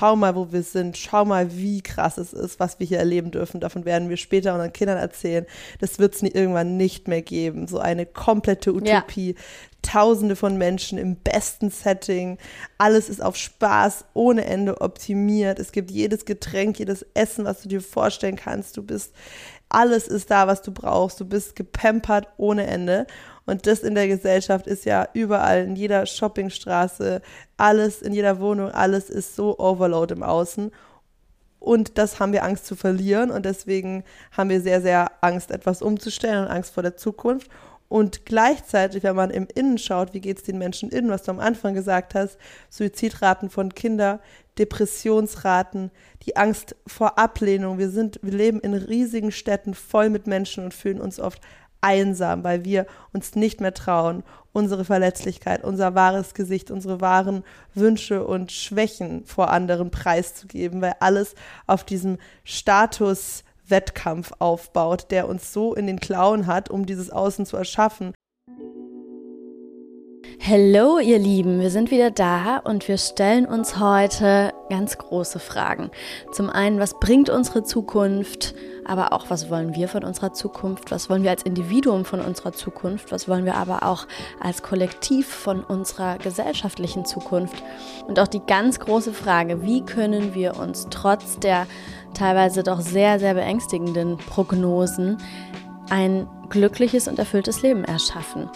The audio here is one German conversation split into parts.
schau mal, wo wir sind, schau mal, wie krass es ist, was wir hier erleben dürfen. Davon werden wir später unseren Kindern erzählen. Das wird es irgendwann nicht mehr geben. So eine komplette Utopie. Ja. Tausende von Menschen im besten Setting. Alles ist auf Spaß ohne Ende optimiert. Es gibt jedes Getränk, jedes Essen, was du dir vorstellen kannst. Du bist, alles ist da, was du brauchst. Du bist gepampert ohne Ende. Und das in der Gesellschaft ist ja überall, in jeder Shoppingstraße, alles, in jeder Wohnung, alles ist so Overload im Außen. Und das haben wir Angst zu verlieren. Und deswegen haben wir sehr, sehr Angst, etwas umzustellen und Angst vor der Zukunft. Und gleichzeitig, wenn man im Innen schaut, wie geht es den Menschen innen, was du am Anfang gesagt hast, Suizidraten von Kindern, Depressionsraten, die Angst vor Ablehnung. Wir sind, wir leben in riesigen Städten voll mit Menschen und fühlen uns oft einsam, weil wir uns nicht mehr trauen, unsere Verletzlichkeit, unser wahres Gesicht, unsere wahren Wünsche und Schwächen vor anderen preiszugeben, weil alles auf diesem Status Wettkampf aufbaut, der uns so in den Klauen hat, um dieses Außen zu erschaffen. Hallo ihr Lieben, wir sind wieder da und wir stellen uns heute ganz große Fragen. Zum einen, was bringt unsere Zukunft? aber auch, was wollen wir von unserer Zukunft, was wollen wir als Individuum von unserer Zukunft, was wollen wir aber auch als Kollektiv von unserer gesellschaftlichen Zukunft. Und auch die ganz große Frage, wie können wir uns trotz der teilweise doch sehr, sehr beängstigenden Prognosen ein glückliches und erfülltes Leben erschaffen.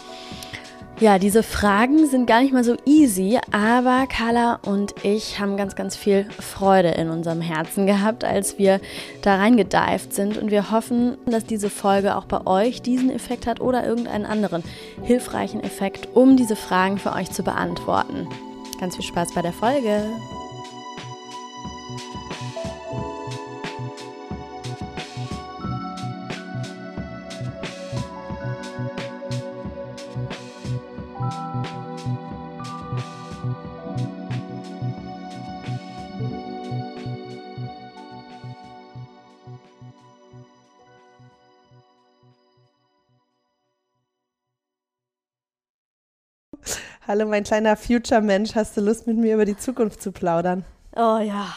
Ja, diese Fragen sind gar nicht mal so easy, aber Carla und ich haben ganz, ganz viel Freude in unserem Herzen gehabt, als wir da reingedived sind. Und wir hoffen, dass diese Folge auch bei euch diesen Effekt hat oder irgendeinen anderen hilfreichen Effekt, um diese Fragen für euch zu beantworten. Ganz viel Spaß bei der Folge. Hallo, mein kleiner Future-Mensch, hast du Lust, mit mir über die Zukunft zu plaudern? Oh ja.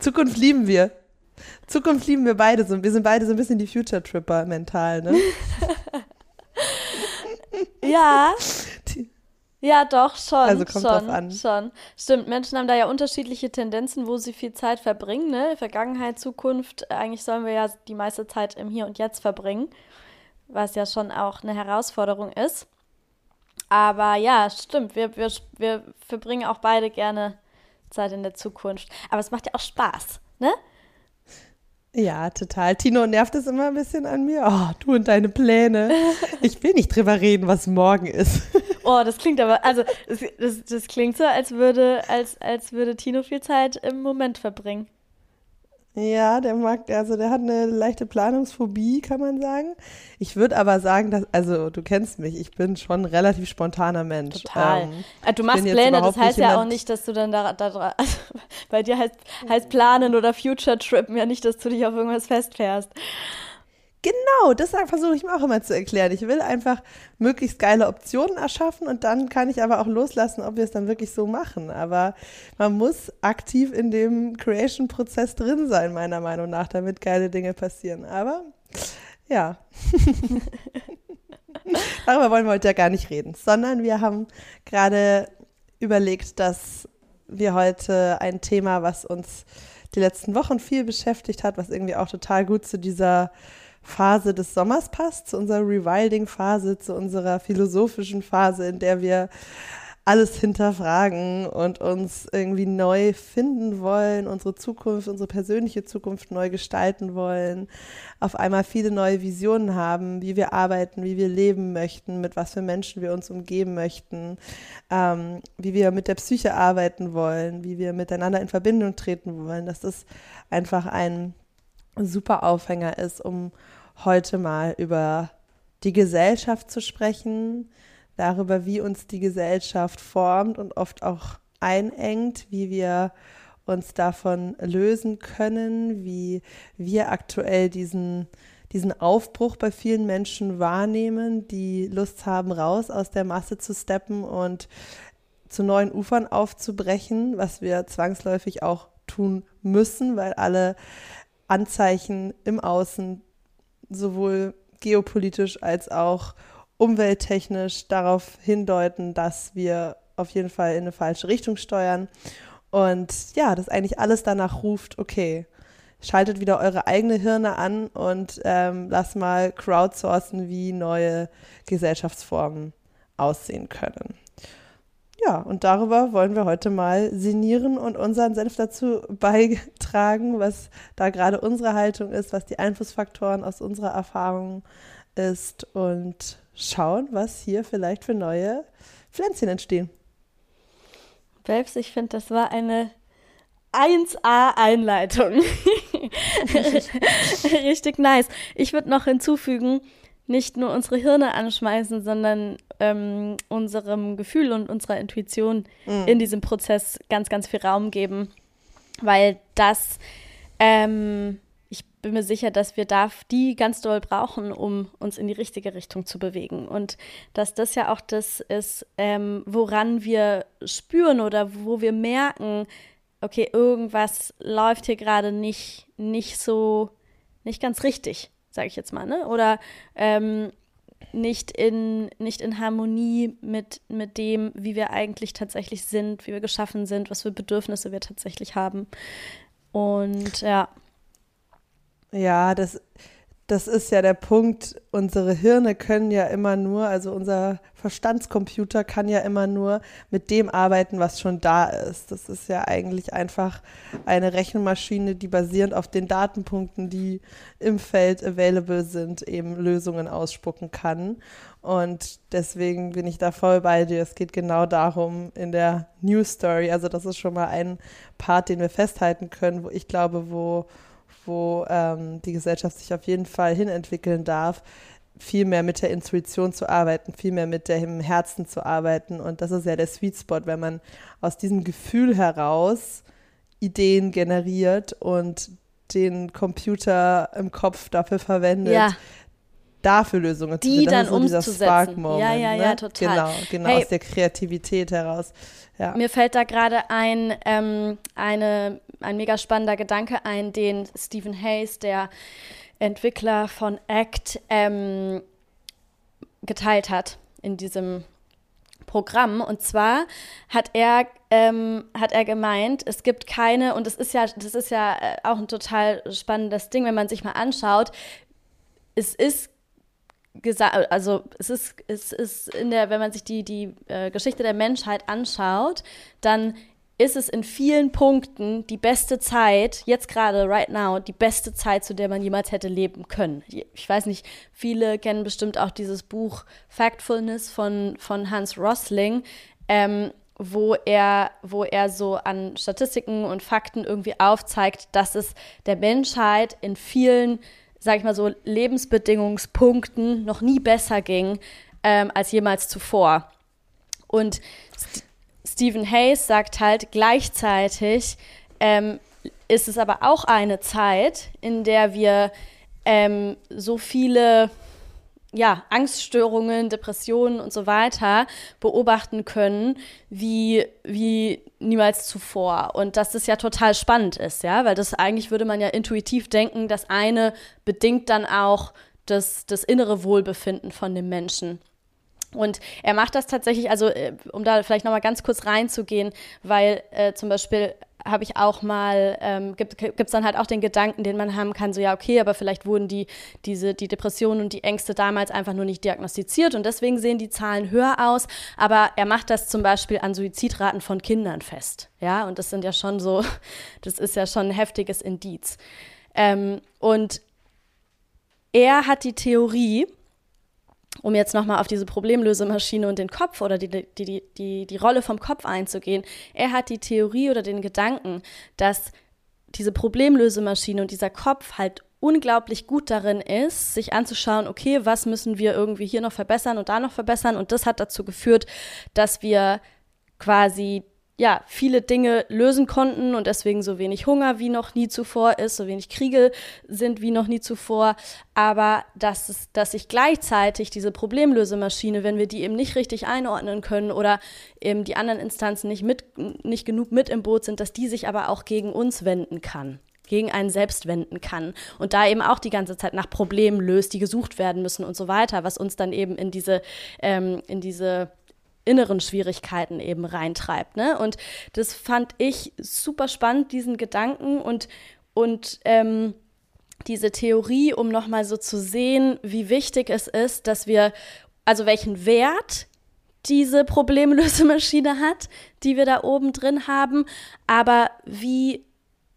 Zukunft lieben wir. Zukunft lieben wir beide so. Wir sind beide so ein bisschen die Future-Tripper mental, ne? ja. Ja, doch, schon. Also kommt schon, drauf an. Schon. Stimmt, Menschen haben da ja unterschiedliche Tendenzen, wo sie viel Zeit verbringen, ne? Vergangenheit, Zukunft. Eigentlich sollen wir ja die meiste Zeit im Hier und Jetzt verbringen, was ja schon auch eine Herausforderung ist. Aber ja, stimmt. Wir, wir, wir verbringen auch beide gerne Zeit in der Zukunft. Aber es macht ja auch Spaß, ne? Ja, total. Tino nervt es immer ein bisschen an mir. Oh, du und deine Pläne. Ich will nicht drüber reden, was morgen ist. Oh, das klingt aber, also das, das, das klingt so, als würde, als, als würde Tino viel Zeit im Moment verbringen. Ja, der mag, also der hat eine leichte Planungsphobie, kann man sagen. Ich würde aber sagen, dass, also du kennst mich, ich bin schon ein relativ spontaner Mensch. Total. Ähm, äh, du machst Pläne, das heißt ja auch nicht, dass du dann da, da also bei dir heißt, heißt Planen oder Future Trip ja nicht, dass du dich auf irgendwas festfährst. Genau, das versuche ich mir auch immer zu erklären. Ich will einfach möglichst geile Optionen erschaffen und dann kann ich aber auch loslassen, ob wir es dann wirklich so machen. Aber man muss aktiv in dem Creation-Prozess drin sein, meiner Meinung nach, damit geile Dinge passieren. Aber ja. Darüber wollen wir heute ja gar nicht reden, sondern wir haben gerade überlegt, dass wir heute ein Thema, was uns die letzten Wochen viel beschäftigt hat, was irgendwie auch total gut zu dieser Phase des Sommers passt, zu unserer Rewilding-Phase, zu unserer philosophischen Phase, in der wir alles hinterfragen und uns irgendwie neu finden wollen, unsere Zukunft, unsere persönliche Zukunft neu gestalten wollen, auf einmal viele neue Visionen haben, wie wir arbeiten, wie wir leben möchten, mit was für Menschen wir uns umgeben möchten, ähm, wie wir mit der Psyche arbeiten wollen, wie wir miteinander in Verbindung treten wollen, dass das einfach ein super Aufhänger ist, um heute mal über die Gesellschaft zu sprechen, darüber, wie uns die Gesellschaft formt und oft auch einengt, wie wir uns davon lösen können, wie wir aktuell diesen, diesen Aufbruch bei vielen Menschen wahrnehmen, die Lust haben, raus aus der Masse zu steppen und zu neuen Ufern aufzubrechen, was wir zwangsläufig auch tun müssen, weil alle Anzeichen im Außen sowohl geopolitisch als auch umwelttechnisch darauf hindeuten, dass wir auf jeden Fall in eine falsche Richtung steuern. Und ja, dass eigentlich alles danach ruft, okay, schaltet wieder eure eigene Hirne an und ähm, lasst mal crowdsourcen, wie neue Gesellschaftsformen aussehen können. Ja, und darüber wollen wir heute mal sinnieren und unseren Senf dazu beitragen, was da gerade unsere Haltung ist, was die Einflussfaktoren aus unserer Erfahrung ist und schauen, was hier vielleicht für neue Pflänzchen entstehen. Babs, ich finde, das war eine 1A-Einleitung. Richtig nice. Ich würde noch hinzufügen, nicht nur unsere Hirne anschmeißen, sondern ähm, unserem Gefühl und unserer Intuition mhm. in diesem Prozess ganz, ganz viel Raum geben, weil das, ähm, ich bin mir sicher, dass wir da die ganz doll brauchen, um uns in die richtige Richtung zu bewegen. Und dass das ja auch das ist, ähm, woran wir spüren oder wo wir merken, okay, irgendwas läuft hier gerade nicht, nicht so, nicht ganz richtig sage ich jetzt mal, ne? Oder ähm, nicht in, nicht in Harmonie mit, mit dem, wie wir eigentlich tatsächlich sind, wie wir geschaffen sind, was für Bedürfnisse wir tatsächlich haben. Und ja. Ja, das, das ist ja der Punkt, unsere Hirne können ja immer nur, also unser Verstandscomputer kann ja immer nur mit dem arbeiten, was schon da ist. Das ist ja eigentlich einfach eine Rechenmaschine, die basierend auf den Datenpunkten, die im Feld available sind, eben Lösungen ausspucken kann. Und deswegen bin ich da voll bei dir. Es geht genau darum in der News Story. Also das ist schon mal ein Part, den wir festhalten können, wo ich glaube, wo wo ähm, die Gesellschaft sich auf jeden Fall hinentwickeln darf, viel mehr mit der Intuition zu arbeiten, viel mehr mit dem Herzen zu arbeiten. Und das ist ja der Sweet Spot, wenn man aus diesem Gefühl heraus Ideen generiert und den Computer im Kopf dafür verwendet, ja. dafür Lösungen die zu finden. dann so umzusetzen. ja, ja, ja, ne? total. Genau, genau hey, aus der Kreativität heraus. Ja. Mir fällt da gerade ein, ähm, eine ein mega spannender Gedanke ein, den Stephen Hayes, der Entwickler von ACT, ähm, geteilt hat in diesem Programm. Und zwar hat er, ähm, hat er gemeint, es gibt keine, und das ist ja, das ist ja äh, auch ein total spannendes Ding, wenn man sich mal anschaut, es ist gesagt, also es ist, es ist in der, wenn man sich die, die äh, Geschichte der Menschheit anschaut, dann ist es in vielen Punkten die beste Zeit, jetzt gerade, right now, die beste Zeit, zu der man jemals hätte leben können. Ich weiß nicht, viele kennen bestimmt auch dieses Buch Factfulness von, von Hans Rosling, ähm, wo er, wo er so an Statistiken und Fakten irgendwie aufzeigt, dass es der Menschheit in vielen, sag ich mal so, Lebensbedingungspunkten noch nie besser ging ähm, als jemals zuvor. Und Stephen Hayes sagt halt gleichzeitig, ähm, ist es aber auch eine Zeit, in der wir ähm, so viele ja, Angststörungen, Depressionen und so weiter beobachten können, wie, wie niemals zuvor. Und dass das ja total spannend ist, ja, weil das eigentlich würde man ja intuitiv denken, das eine bedingt dann auch das, das innere Wohlbefinden von dem Menschen. Und er macht das tatsächlich, also äh, um da vielleicht nochmal ganz kurz reinzugehen, weil äh, zum Beispiel habe ich auch mal, ähm, gibt es dann halt auch den Gedanken, den man haben kann, so ja, okay, aber vielleicht wurden die, diese, die Depressionen und die Ängste damals einfach nur nicht diagnostiziert und deswegen sehen die Zahlen höher aus. Aber er macht das zum Beispiel an Suizidraten von Kindern fest. Ja, und das sind ja schon so, das ist ja schon ein heftiges Indiz. Ähm, und er hat die Theorie, um jetzt nochmal auf diese Problemlösemaschine und den Kopf oder die, die, die, die, die Rolle vom Kopf einzugehen, er hat die Theorie oder den Gedanken, dass diese Problemlösemaschine und dieser Kopf halt unglaublich gut darin ist, sich anzuschauen, okay, was müssen wir irgendwie hier noch verbessern und da noch verbessern. Und das hat dazu geführt, dass wir quasi ja, viele Dinge lösen konnten und deswegen so wenig Hunger wie noch nie zuvor ist, so wenig Kriege sind wie noch nie zuvor, aber dass, es, dass sich gleichzeitig diese Problemlösemaschine, wenn wir die eben nicht richtig einordnen können oder eben die anderen Instanzen nicht, mit, nicht genug mit im Boot sind, dass die sich aber auch gegen uns wenden kann gegen einen selbst wenden kann und da eben auch die ganze Zeit nach Problemen löst, die gesucht werden müssen und so weiter, was uns dann eben in diese, ähm, in diese inneren Schwierigkeiten eben reintreibt. Ne? Und das fand ich super spannend, diesen Gedanken und, und ähm, diese Theorie, um nochmal so zu sehen, wie wichtig es ist, dass wir, also welchen Wert diese Problemlösemaschine hat, die wir da oben drin haben, aber wie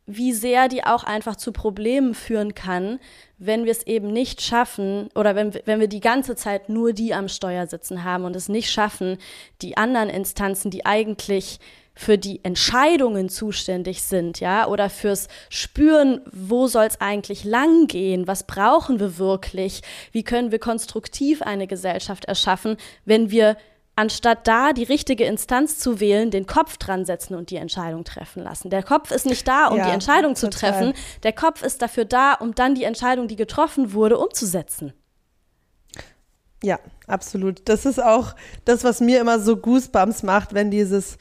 wie sehr die auch einfach zu Problemen führen kann, wenn wir es eben nicht schaffen oder wenn, wenn wir die ganze Zeit nur die am Steuer sitzen haben und es nicht schaffen, die anderen Instanzen, die eigentlich für die Entscheidungen zuständig sind, ja, oder fürs Spüren, wo soll es eigentlich lang gehen, was brauchen wir wirklich, wie können wir konstruktiv eine Gesellschaft erschaffen, wenn wir anstatt da die richtige Instanz zu wählen, den Kopf dran setzen und die Entscheidung treffen lassen. Der Kopf ist nicht da, um ja, die Entscheidung zu total. treffen. Der Kopf ist dafür da, um dann die Entscheidung, die getroffen wurde, umzusetzen. Ja, absolut. Das ist auch das, was mir immer so Goosebumps macht, wenn dieses,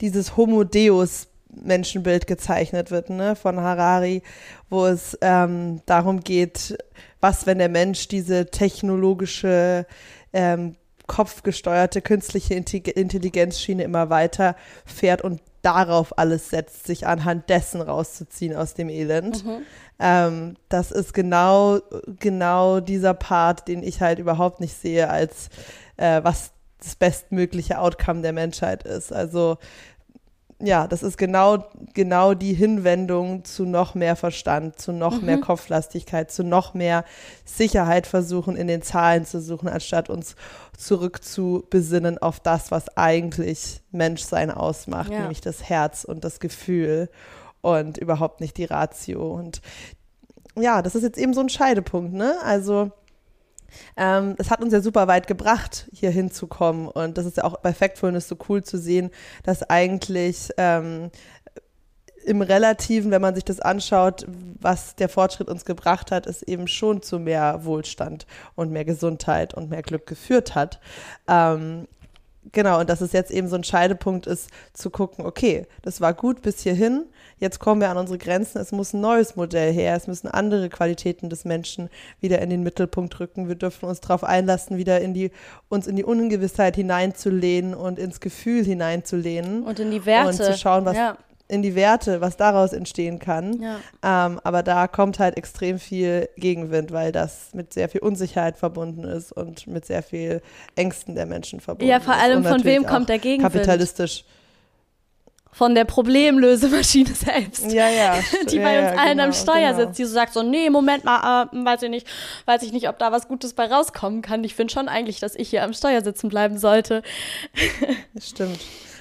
dieses Homo Deus Menschenbild gezeichnet wird, ne, von Harari, wo es ähm, darum geht, was, wenn der Mensch diese technologische ähm, kopfgesteuerte künstliche Intelligenzschiene immer weiter fährt und darauf alles setzt, sich anhand dessen rauszuziehen aus dem Elend. Mhm. Ähm, das ist genau, genau dieser Part, den ich halt überhaupt nicht sehe, als äh, was das bestmögliche Outcome der Menschheit ist. Also ja, das ist genau, genau die Hinwendung zu noch mehr Verstand, zu noch mhm. mehr Kopflastigkeit, zu noch mehr Sicherheit versuchen, in den Zahlen zu suchen, anstatt uns zurück zu besinnen auf das, was eigentlich Menschsein ausmacht, ja. nämlich das Herz und das Gefühl und überhaupt nicht die Ratio. Und ja, das ist jetzt eben so ein Scheidepunkt, ne? Also ähm, es hat uns ja super weit gebracht, hier hinzukommen. Und das ist ja auch bei Factfulness so cool zu sehen, dass eigentlich ähm, im Relativen, wenn man sich das anschaut, was der Fortschritt uns gebracht hat, es eben schon zu mehr Wohlstand und mehr Gesundheit und mehr Glück geführt hat. Ähm, genau, und dass es jetzt eben so ein Scheidepunkt ist, zu gucken, okay, das war gut bis hierhin, jetzt kommen wir an unsere Grenzen, es muss ein neues Modell her, es müssen andere Qualitäten des Menschen wieder in den Mittelpunkt rücken. Wir dürfen uns darauf einlassen, wieder in die, uns in die Ungewissheit hineinzulehnen und ins Gefühl hineinzulehnen. Und in die Werte. Und zu schauen, was, ja in die Werte, was daraus entstehen kann. Ja. Ähm, aber da kommt halt extrem viel Gegenwind, weil das mit sehr viel Unsicherheit verbunden ist und mit sehr viel Ängsten der Menschen verbunden ist. Ja, vor allem von wem kommt der Gegenwind? Kapitalistisch von der Problemlösemaschine selbst. Ja, ja. Die bei uns ja, allen genau, am Steuer genau. sitzt, die so sagt so, nee, Moment mal, äh, weiß ich nicht, weiß ich nicht, ob da was Gutes bei rauskommen kann. Ich finde schon eigentlich, dass ich hier am Steuer sitzen bleiben sollte. Stimmt.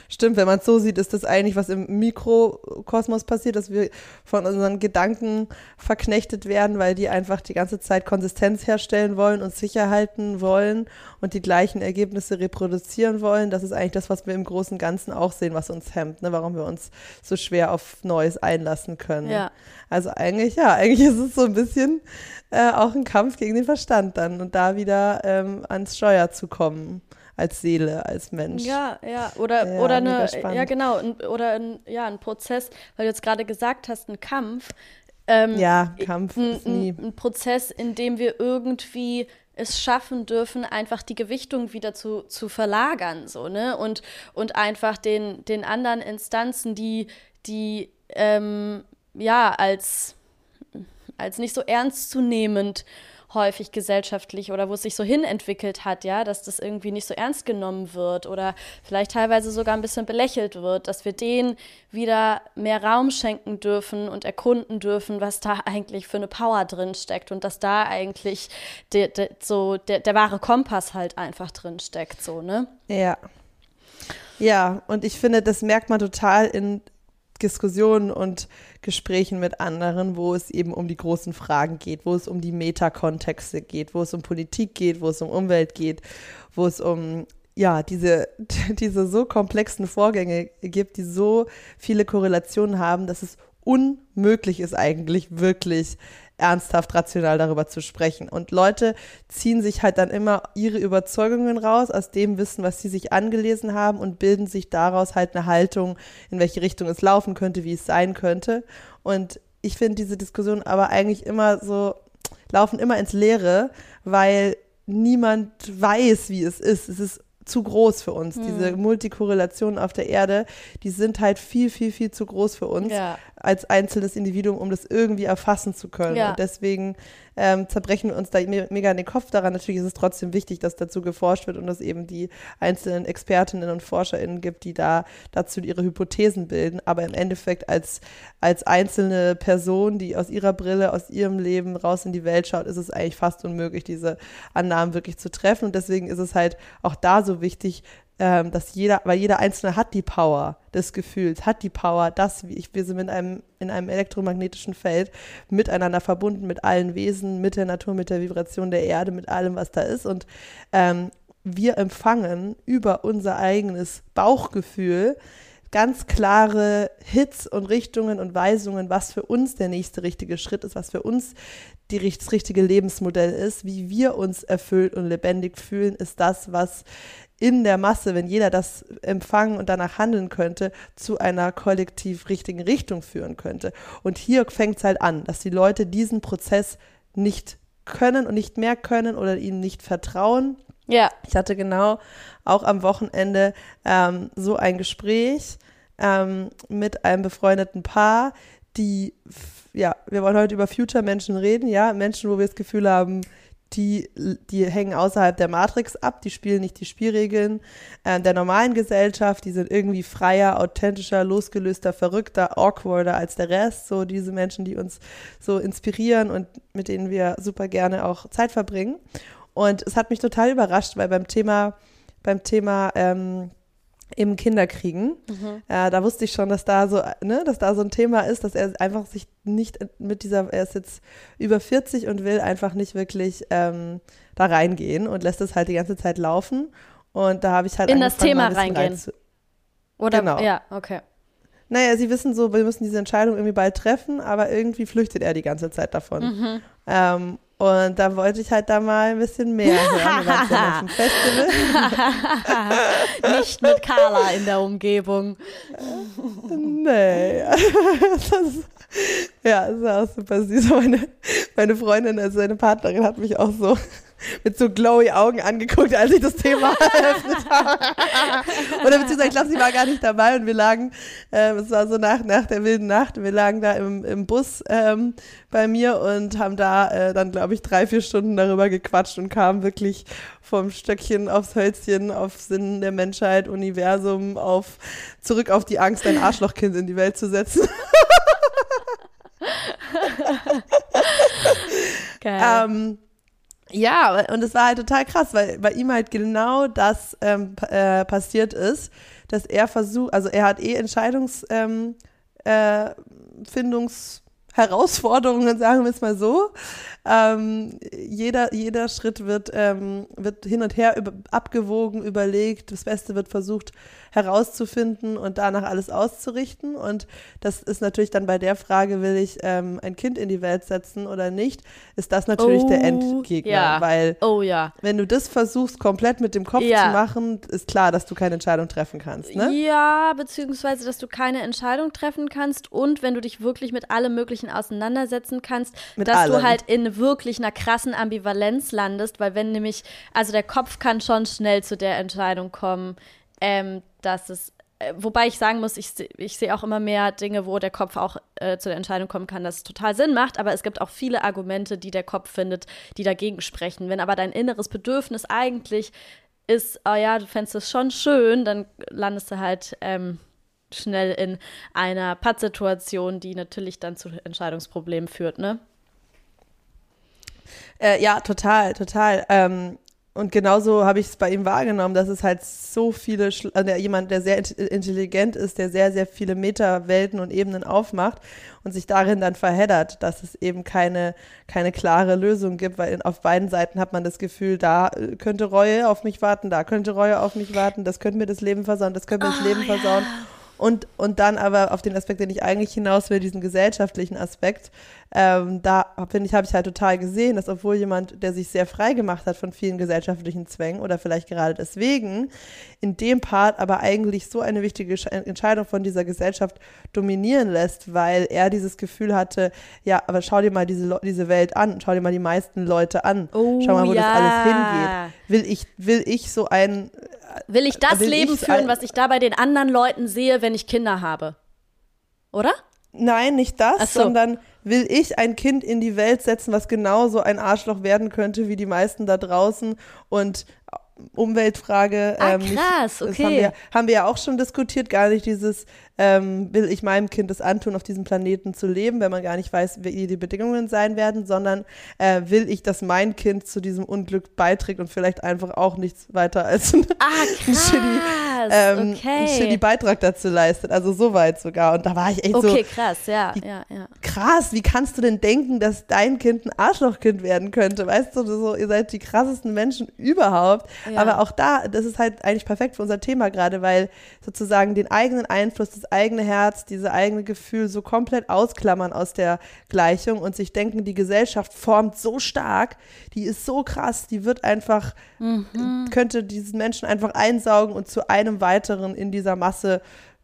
Stimmt, wenn man es so sieht, ist das eigentlich, was im Mikrokosmos passiert, dass wir von unseren Gedanken verknechtet werden, weil die einfach die ganze Zeit Konsistenz herstellen wollen und sicher halten wollen und die gleichen Ergebnisse reproduzieren wollen. Das ist eigentlich das, was wir im Großen und Ganzen auch sehen, was uns hemmt, ne? warum wir uns so schwer auf Neues einlassen können. Ja. Also eigentlich, ja, eigentlich ist es so ein bisschen äh, auch ein Kampf gegen den Verstand dann und da wieder ähm, ans Steuer zu kommen als Seele, als Mensch. Ja, ja, oder, ja, oder eine, ja genau, ein, oder ein, ja, ein Prozess, weil du jetzt gerade gesagt hast, ein Kampf. Ähm, ja, Kampf ein, ist nie. Ein, ein Prozess, in dem wir irgendwie es schaffen dürfen, einfach die Gewichtung wieder zu, zu verlagern, so, ne? Und, und einfach den, den anderen Instanzen, die, die ähm, ja als, als nicht so ernstzunehmend häufig gesellschaftlich oder wo es sich so hinentwickelt hat, ja, dass das irgendwie nicht so ernst genommen wird oder vielleicht teilweise sogar ein bisschen belächelt wird, dass wir denen wieder mehr Raum schenken dürfen und erkunden dürfen, was da eigentlich für eine Power drin steckt und dass da eigentlich de, de, so der, der wahre Kompass halt einfach drin steckt, so, ne? Ja. Ja, und ich finde, das merkt man total in Diskussionen und Gesprächen mit anderen, wo es eben um die großen Fragen geht, wo es um die Metakontexte geht, wo es um Politik geht, wo es um Umwelt geht, wo es um ja, diese, diese so komplexen Vorgänge gibt, die so viele Korrelationen haben, dass es unmöglich ist eigentlich wirklich ernsthaft rational darüber zu sprechen. Und Leute ziehen sich halt dann immer ihre Überzeugungen raus aus dem Wissen, was sie sich angelesen haben und bilden sich daraus halt eine Haltung, in welche Richtung es laufen könnte, wie es sein könnte. Und ich finde diese Diskussion aber eigentlich immer so, laufen immer ins Leere, weil niemand weiß, wie es ist. Es ist zu groß für uns. Hm. Diese Multikorrelationen auf der Erde, die sind halt viel, viel, viel zu groß für uns ja. Als einzelnes Individuum, um das irgendwie erfassen zu können. Ja. Und deswegen ähm, zerbrechen wir uns da me mega den Kopf daran. Natürlich ist es trotzdem wichtig, dass dazu geforscht wird und dass eben die einzelnen Expertinnen und ForscherInnen gibt, die da dazu ihre Hypothesen bilden. Aber im Endeffekt als, als einzelne Person, die aus ihrer Brille, aus ihrem Leben raus in die Welt schaut, ist es eigentlich fast unmöglich, diese Annahmen wirklich zu treffen. Und deswegen ist es halt auch da so wichtig, ähm, dass jeder, weil jeder Einzelne hat die Power des Gefühls, hat die Power, dass wir, wir sind in einem, in einem elektromagnetischen Feld miteinander verbunden, mit allen Wesen, mit der Natur, mit der Vibration der Erde, mit allem, was da ist. Und ähm, wir empfangen über unser eigenes Bauchgefühl ganz klare Hits und Richtungen und Weisungen, was für uns der nächste richtige Schritt ist, was für uns die, das richtige Lebensmodell ist, wie wir uns erfüllt und lebendig fühlen, ist das, was in der Masse, wenn jeder das empfangen und danach handeln könnte, zu einer kollektiv richtigen Richtung führen könnte. Und hier fängt es halt an, dass die Leute diesen Prozess nicht können und nicht mehr können oder ihnen nicht vertrauen. Ja. Ich hatte genau auch am Wochenende ähm, so ein Gespräch ähm, mit einem befreundeten Paar, die, ja, wir wollen heute über Future-Menschen reden, ja, Menschen, wo wir das Gefühl haben, die, die hängen außerhalb der Matrix ab, die spielen nicht die Spielregeln äh, der normalen Gesellschaft, die sind irgendwie freier, authentischer, losgelöster, verrückter, awkwarder als der Rest. So diese Menschen, die uns so inspirieren und mit denen wir super gerne auch Zeit verbringen. Und es hat mich total überrascht, weil beim Thema, beim Thema ähm, im Kinderkriegen. Mhm. Äh, da wusste ich schon, dass da so, ne, dass da so ein Thema ist, dass er einfach sich nicht mit dieser, er ist jetzt über 40 und will einfach nicht wirklich ähm, da reingehen und lässt es halt die ganze Zeit laufen. Und da habe ich halt in das Thema reingehen. Rein Oder genau. ja, okay. Naja, sie wissen so, wir müssen diese Entscheidung irgendwie bald treffen, aber irgendwie flüchtet er die ganze Zeit davon. Mhm. Ähm, und da wollte ich halt da mal ein bisschen mehr hören. Ja Festival. Nicht mit Carla in der Umgebung. Nee. Das, ja, das war auch super süß. Meine, meine Freundin, also seine Partnerin, hat mich auch so mit so glowy Augen angeguckt, als ich das Thema eröffnet habe. Oder beziehungsweise, ich glaube, sie war gar nicht dabei und wir lagen, äh, es war so nach, nach der wilden Nacht, wir lagen da im, im Bus ähm, bei mir und haben da äh, dann, glaube ich, drei, vier Stunden darüber gequatscht und kamen wirklich vom Stöckchen aufs Hölzchen, auf Sinn der Menschheit, Universum, auf zurück auf die Angst, ein Arschlochkind in die Welt zu setzen. Geil. Ähm, ja, und es war halt total krass, weil bei ihm halt genau das ähm, äh, passiert ist, dass er versucht, also er hat eh Entscheidungsfindungs- ähm, äh, Herausforderungen, sagen wir es mal so. Ähm, jeder, jeder Schritt wird, ähm, wird hin und her über, abgewogen, überlegt, das Beste wird versucht herauszufinden und danach alles auszurichten. Und das ist natürlich dann bei der Frage, will ich ähm, ein Kind in die Welt setzen oder nicht, ist das natürlich oh, der Endgegner. Ja. Weil oh, ja. wenn du das versuchst, komplett mit dem Kopf ja. zu machen, ist klar, dass du keine Entscheidung treffen kannst. Ne? Ja, beziehungsweise, dass du keine Entscheidung treffen kannst und wenn du dich wirklich mit allem Möglichen auseinandersetzen kannst, mit dass allem. du halt in wirklich einer krassen Ambivalenz landest, weil wenn nämlich, also der Kopf kann schon schnell zu der Entscheidung kommen, ähm, dass es äh, Wobei ich sagen muss, ich, ich sehe auch immer mehr Dinge, wo der Kopf auch äh, zu der Entscheidung kommen kann, dass es total Sinn macht. Aber es gibt auch viele Argumente, die der Kopf findet, die dagegen sprechen. Wenn aber dein inneres Bedürfnis eigentlich ist, oh ja, du fändest es schon schön, dann landest du halt ähm, schnell in einer Pattsituation, die natürlich dann zu Entscheidungsproblemen führt, ne? Äh, ja, total, total. Ähm, und genauso habe ich es bei ihm wahrgenommen, dass es halt so viele, also jemand, der sehr intelligent ist, der sehr, sehr viele Meterwelten und Ebenen aufmacht und sich darin dann verheddert, dass es eben keine, keine klare Lösung gibt, weil auf beiden Seiten hat man das Gefühl, da äh, könnte Reue auf mich warten, da könnte Reue auf mich warten, das könnte mir das Leben versauen, das könnte mir oh, das Leben ja. versauen. Und, und dann aber auf den Aspekt, den ich eigentlich hinaus will, diesen gesellschaftlichen Aspekt, ähm, da finde ich, habe ich halt total gesehen, dass obwohl jemand, der sich sehr frei gemacht hat von vielen gesellschaftlichen Zwängen oder vielleicht gerade deswegen, in dem Part aber eigentlich so eine wichtige Entscheidung von dieser Gesellschaft dominieren lässt, weil er dieses Gefühl hatte, ja, aber schau dir mal diese, diese Welt an, schau dir mal die meisten Leute an, oh, schau mal, wo ja. das alles hingeht. Will ich, will ich so ein Will ich das will Leben ich führen, was ich da bei den anderen Leuten sehe, wenn ich Kinder habe? Oder? Nein, nicht das, so. sondern will ich ein Kind in die Welt setzen, was genauso ein Arschloch werden könnte wie die meisten da draußen und Umweltfrage. Ah, ähm, krass, okay. Haben wir, haben wir ja auch schon diskutiert, gar nicht dieses, ähm, will ich meinem Kind es antun, auf diesem Planeten zu leben, wenn man gar nicht weiß, wie die Bedingungen sein werden, sondern äh, will ich, dass mein Kind zu diesem Unglück beiträgt und vielleicht einfach auch nichts weiter als ein, ah, shitty, ähm, okay. Beitrag dazu leistet. Also so weit sogar. Und da war ich echt okay, so. Okay, krass, ja, ja, ja. Krass, wie kannst du denn denken, dass dein Kind ein Arschlochkind werden könnte? Weißt du, so, ihr seid die krassesten Menschen überhaupt. Ja. Aber auch da, das ist halt eigentlich perfekt für unser Thema gerade, weil sozusagen den eigenen Einfluss des das eigene Herz, diese eigene Gefühl so komplett ausklammern aus der Gleichung und sich denken, die Gesellschaft formt so stark, die ist so krass, die wird einfach, mhm. könnte diesen Menschen einfach einsaugen und zu einem weiteren in dieser Masse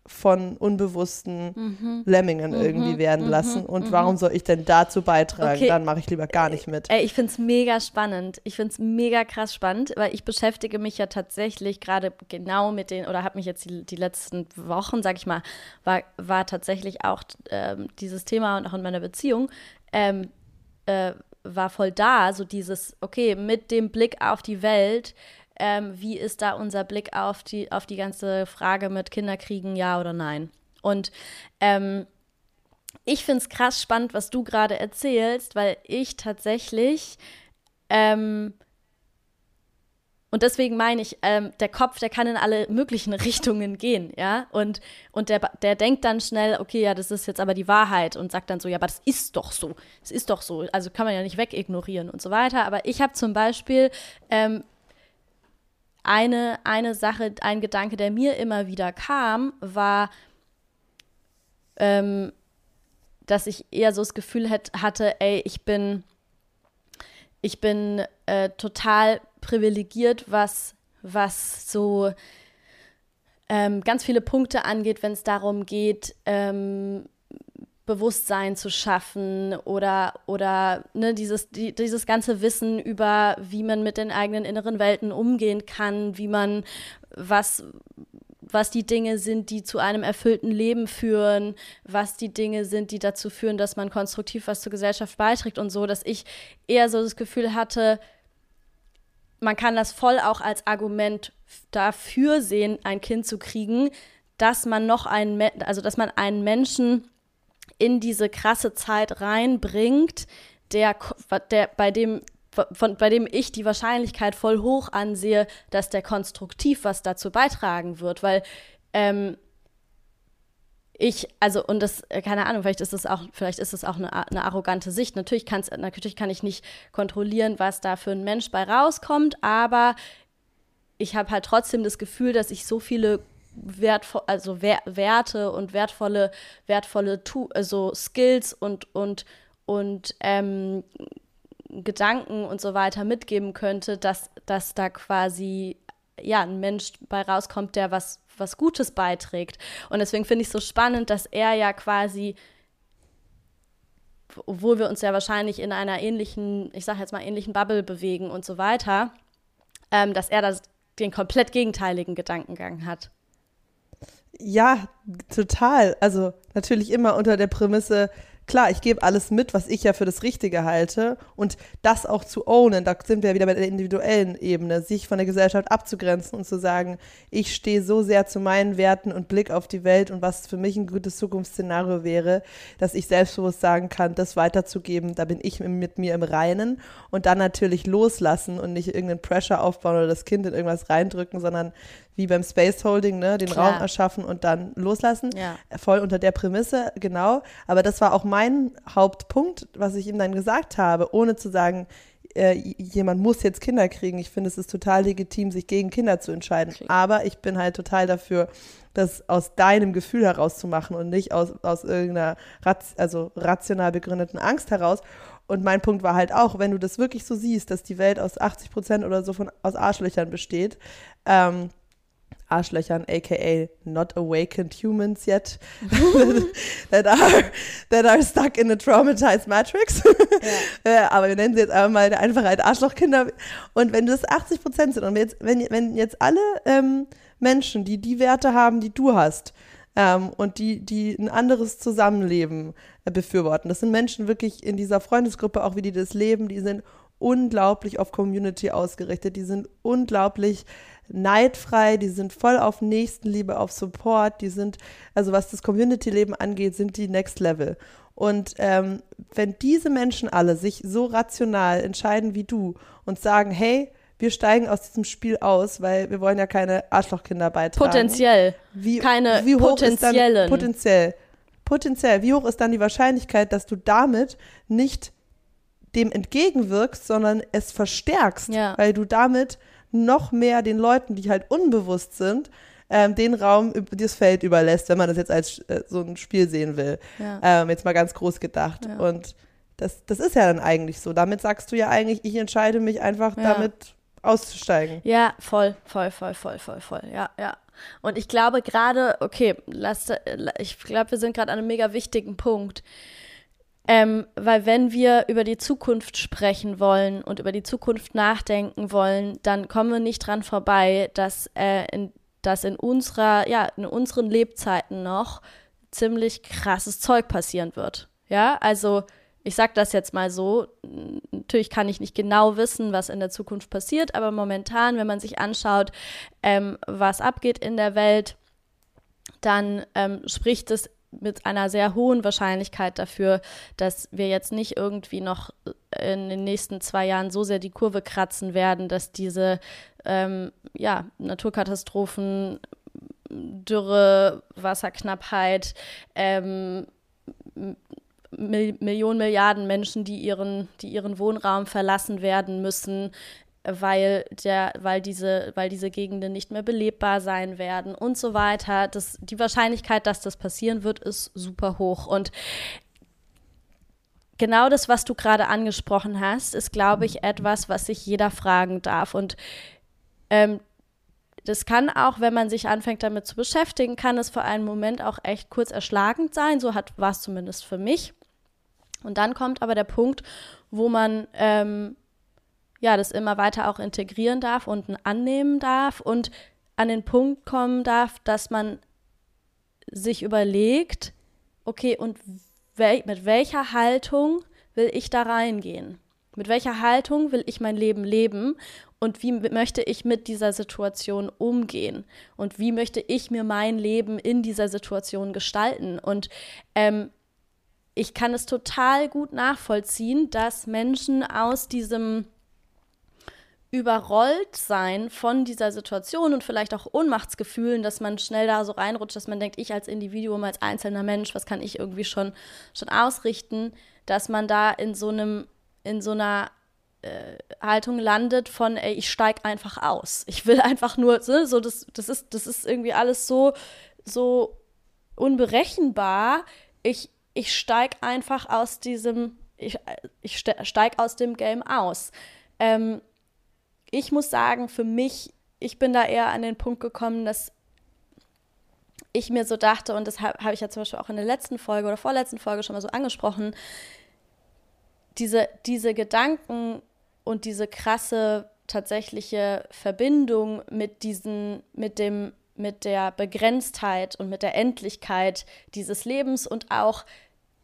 von unbewussten mhm. Lemmingen mhm. irgendwie werden mhm. lassen. Und mhm. warum soll ich denn dazu beitragen? Okay. Dann mache ich lieber gar nicht mit. Ey, ich finde es mega spannend. Ich finde es mega krass spannend, weil ich beschäftige mich ja tatsächlich gerade genau mit den, oder habe mich jetzt die, die, letzten Wochen, sag ich mal, war, war tatsächlich auch ähm, dieses Thema und auch in meiner Beziehung, ähm, äh, war voll da, so dieses, okay, mit dem Blick auf die Welt, ähm, wie ist da unser Blick auf die, auf die ganze Frage mit Kinderkriegen, ja oder nein? Und ähm, ich finde es krass spannend, was du gerade erzählst, weil ich tatsächlich ähm, und deswegen meine ich, ähm, der Kopf, der kann in alle möglichen Richtungen gehen, ja. Und, und der, der denkt dann schnell, okay, ja, das ist jetzt aber die Wahrheit und sagt dann so, ja, aber das ist doch so. Es ist doch so. Also kann man ja nicht wegignorieren und so weiter. Aber ich habe zum Beispiel ähm, eine, eine Sache, ein Gedanke, der mir immer wieder kam, war, ähm, dass ich eher so das Gefühl hätt, hatte, ey, ich bin, ich bin äh, total privilegiert, was, was so ähm, ganz viele Punkte angeht, wenn es darum geht, ähm, Bewusstsein zu schaffen oder, oder ne, dieses, die, dieses ganze Wissen über, wie man mit den eigenen inneren Welten umgehen kann, wie man was was die Dinge sind, die zu einem erfüllten Leben führen, was die Dinge sind, die dazu führen, dass man konstruktiv was zur Gesellschaft beiträgt und so, dass ich eher so das Gefühl hatte, man kann das voll auch als Argument dafür sehen, ein Kind zu kriegen, dass man noch einen, also dass man einen Menschen in diese krasse Zeit reinbringt, der, der bei dem von, bei dem ich die Wahrscheinlichkeit voll hoch ansehe, dass der konstruktiv was dazu beitragen wird, weil ähm, ich, also, und das, äh, keine Ahnung, vielleicht ist es auch, vielleicht ist es auch eine, eine arrogante Sicht. Natürlich, kann's, natürlich kann ich nicht kontrollieren, was da für ein Mensch bei rauskommt, aber ich habe halt trotzdem das Gefühl, dass ich so viele wertvoll, also wer Werte und wertvolle, wertvolle tu also Skills und, und, und ähm, Gedanken und so weiter mitgeben könnte, dass, dass da quasi ja, ein Mensch bei rauskommt, der was, was Gutes beiträgt. Und deswegen finde ich es so spannend, dass er ja quasi, obwohl wir uns ja wahrscheinlich in einer ähnlichen, ich sage jetzt mal ähnlichen Bubble bewegen und so weiter, ähm, dass er das, den komplett gegenteiligen Gedankengang hat. Ja, total. Also natürlich immer unter der Prämisse, klar, ich gebe alles mit, was ich ja für das Richtige halte und das auch zu ownen, da sind wir wieder bei der individuellen Ebene, sich von der Gesellschaft abzugrenzen und zu sagen, ich stehe so sehr zu meinen Werten und Blick auf die Welt und was für mich ein gutes Zukunftsszenario wäre, dass ich selbstbewusst sagen kann, das weiterzugeben, da bin ich mit mir im Reinen und dann natürlich loslassen und nicht irgendeinen Pressure aufbauen oder das Kind in irgendwas reindrücken, sondern wie beim Space Holding, ne, den Klar. Raum erschaffen und dann loslassen. Ja. Voll unter der Prämisse, genau. Aber das war auch mein Hauptpunkt, was ich ihm dann gesagt habe, ohne zu sagen, äh, jemand muss jetzt Kinder kriegen. Ich finde, es ist total legitim, sich gegen Kinder zu entscheiden. Okay. Aber ich bin halt total dafür, das aus deinem Gefühl heraus zu machen und nicht aus, aus irgendeiner also rational begründeten Angst heraus. Und mein Punkt war halt auch, wenn du das wirklich so siehst, dass die Welt aus 80 Prozent oder so von, aus Arschlöchern besteht, ähm, Arschlöchern, aka not awakened humans yet, that, are, that are stuck in a traumatized matrix. Ja. Aber wir nennen sie jetzt einfach mal einfach halt Arschlochkinder. Und wenn das 80 Prozent sind und jetzt, wenn, wenn jetzt alle ähm, Menschen, die die Werte haben, die du hast, ähm, und die, die ein anderes Zusammenleben äh, befürworten. Das sind Menschen wirklich in dieser Freundesgruppe, auch wie die das leben, die sind unglaublich auf Community ausgerichtet, die sind unglaublich neidfrei, die sind voll auf Nächstenliebe, auf Support, die sind, also was das Community-Leben angeht, sind die Next Level. Und ähm, wenn diese Menschen alle sich so rational entscheiden wie du und sagen, hey, wir steigen aus diesem Spiel aus, weil wir wollen ja keine Arschlochkinder beitragen. Potenziell. Wie, keine wie hoch potenziellen. Ist dann, potenziell. Potenziell. Wie hoch ist dann die Wahrscheinlichkeit, dass du damit nicht dem entgegenwirkst, sondern es verstärkst, ja. weil du damit noch mehr den Leuten, die halt unbewusst sind, ähm, den Raum, das Feld überlässt, wenn man das jetzt als äh, so ein Spiel sehen will. Ja. Ähm, jetzt mal ganz groß gedacht. Ja. Und das, das ist ja dann eigentlich so. Damit sagst du ja eigentlich, ich entscheide mich einfach ja. damit auszusteigen. Ja, voll, voll, voll, voll, voll, voll. Ja, ja. Und ich glaube gerade, okay, lass, ich glaube, wir sind gerade an einem mega wichtigen Punkt. Ähm, weil wenn wir über die Zukunft sprechen wollen und über die Zukunft nachdenken wollen, dann kommen wir nicht dran vorbei, dass, äh, in, dass in unserer, ja, in unseren Lebzeiten noch ziemlich krasses Zeug passieren wird. Ja, also ich sage das jetzt mal so, natürlich kann ich nicht genau wissen, was in der Zukunft passiert, aber momentan, wenn man sich anschaut, ähm, was abgeht in der Welt, dann ähm, spricht es mit einer sehr hohen Wahrscheinlichkeit dafür, dass wir jetzt nicht irgendwie noch in den nächsten zwei Jahren so sehr die Kurve kratzen werden, dass diese ähm, ja, Naturkatastrophen, Dürre, Wasserknappheit, ähm, Millionen, Milliarden Menschen, die ihren, die ihren Wohnraum verlassen werden müssen, weil, der, weil, diese, weil diese Gegenden nicht mehr belebbar sein werden und so weiter. Das, die Wahrscheinlichkeit, dass das passieren wird, ist super hoch. Und genau das, was du gerade angesprochen hast, ist, glaube ich, etwas, was sich jeder fragen darf. Und ähm, das kann auch, wenn man sich anfängt damit zu beschäftigen, kann es für einen Moment auch echt kurz erschlagend sein. So war es zumindest für mich. Und dann kommt aber der Punkt, wo man ähm, ja, das immer weiter auch integrieren darf und annehmen darf und an den Punkt kommen darf, dass man sich überlegt, okay, und wel mit welcher Haltung will ich da reingehen? Mit welcher Haltung will ich mein Leben leben und wie möchte ich mit dieser Situation umgehen und wie möchte ich mir mein Leben in dieser Situation gestalten? Und ähm, ich kann es total gut nachvollziehen, dass Menschen aus diesem überrollt sein von dieser Situation und vielleicht auch Ohnmachtsgefühlen, dass man schnell da so reinrutscht, dass man denkt, ich als Individuum, als einzelner Mensch, was kann ich irgendwie schon, schon ausrichten, dass man da in so einem, in so einer äh, Haltung landet von, ey, ich steig einfach aus. Ich will einfach nur, so, so das, das ist, das ist irgendwie alles so, so unberechenbar. Ich, ich steig einfach aus diesem, ich, ich steig aus dem Game aus. Ähm, ich muss sagen, für mich, ich bin da eher an den Punkt gekommen, dass ich mir so dachte, und das habe hab ich ja zum Beispiel auch in der letzten Folge oder vorletzten Folge schon mal so angesprochen, diese, diese Gedanken und diese krasse tatsächliche Verbindung mit diesen, mit dem, mit der Begrenztheit und mit der Endlichkeit dieses Lebens und auch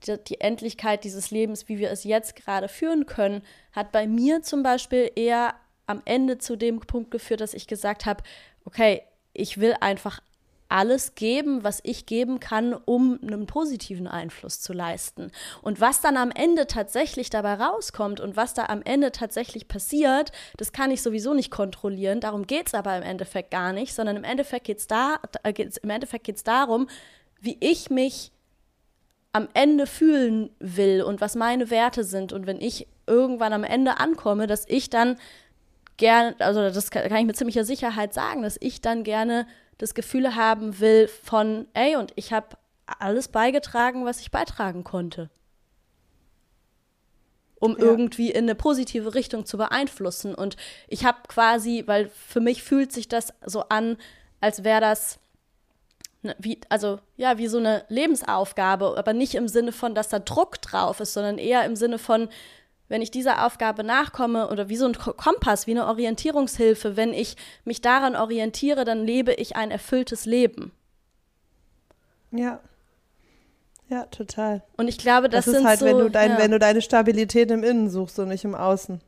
die, die Endlichkeit dieses Lebens, wie wir es jetzt gerade führen können, hat bei mir zum Beispiel eher am Ende zu dem Punkt geführt, dass ich gesagt habe, okay, ich will einfach alles geben, was ich geben kann, um einen positiven Einfluss zu leisten. Und was dann am Ende tatsächlich dabei rauskommt und was da am Ende tatsächlich passiert, das kann ich sowieso nicht kontrollieren. Darum geht es aber im Endeffekt gar nicht, sondern im Endeffekt geht es da, äh, im Endeffekt geht's darum, wie ich mich am Ende fühlen will und was meine Werte sind. Und wenn ich irgendwann am Ende ankomme, dass ich dann gerne, also das kann ich mit ziemlicher Sicherheit sagen, dass ich dann gerne das Gefühl haben will von, ey, und ich habe alles beigetragen, was ich beitragen konnte. Um ja. irgendwie in eine positive Richtung zu beeinflussen. Und ich habe quasi, weil für mich fühlt sich das so an, als wäre das ne, wie, also ja, wie so eine Lebensaufgabe, aber nicht im Sinne von, dass da Druck drauf ist, sondern eher im Sinne von, wenn ich dieser Aufgabe nachkomme oder wie so ein Kompass, wie eine Orientierungshilfe, wenn ich mich daran orientiere, dann lebe ich ein erfülltes Leben. Ja. Ja, total. Und ich glaube, das, das ist halt, so, wenn du dein, ja. wenn du deine Stabilität im Innen suchst und nicht im Außen.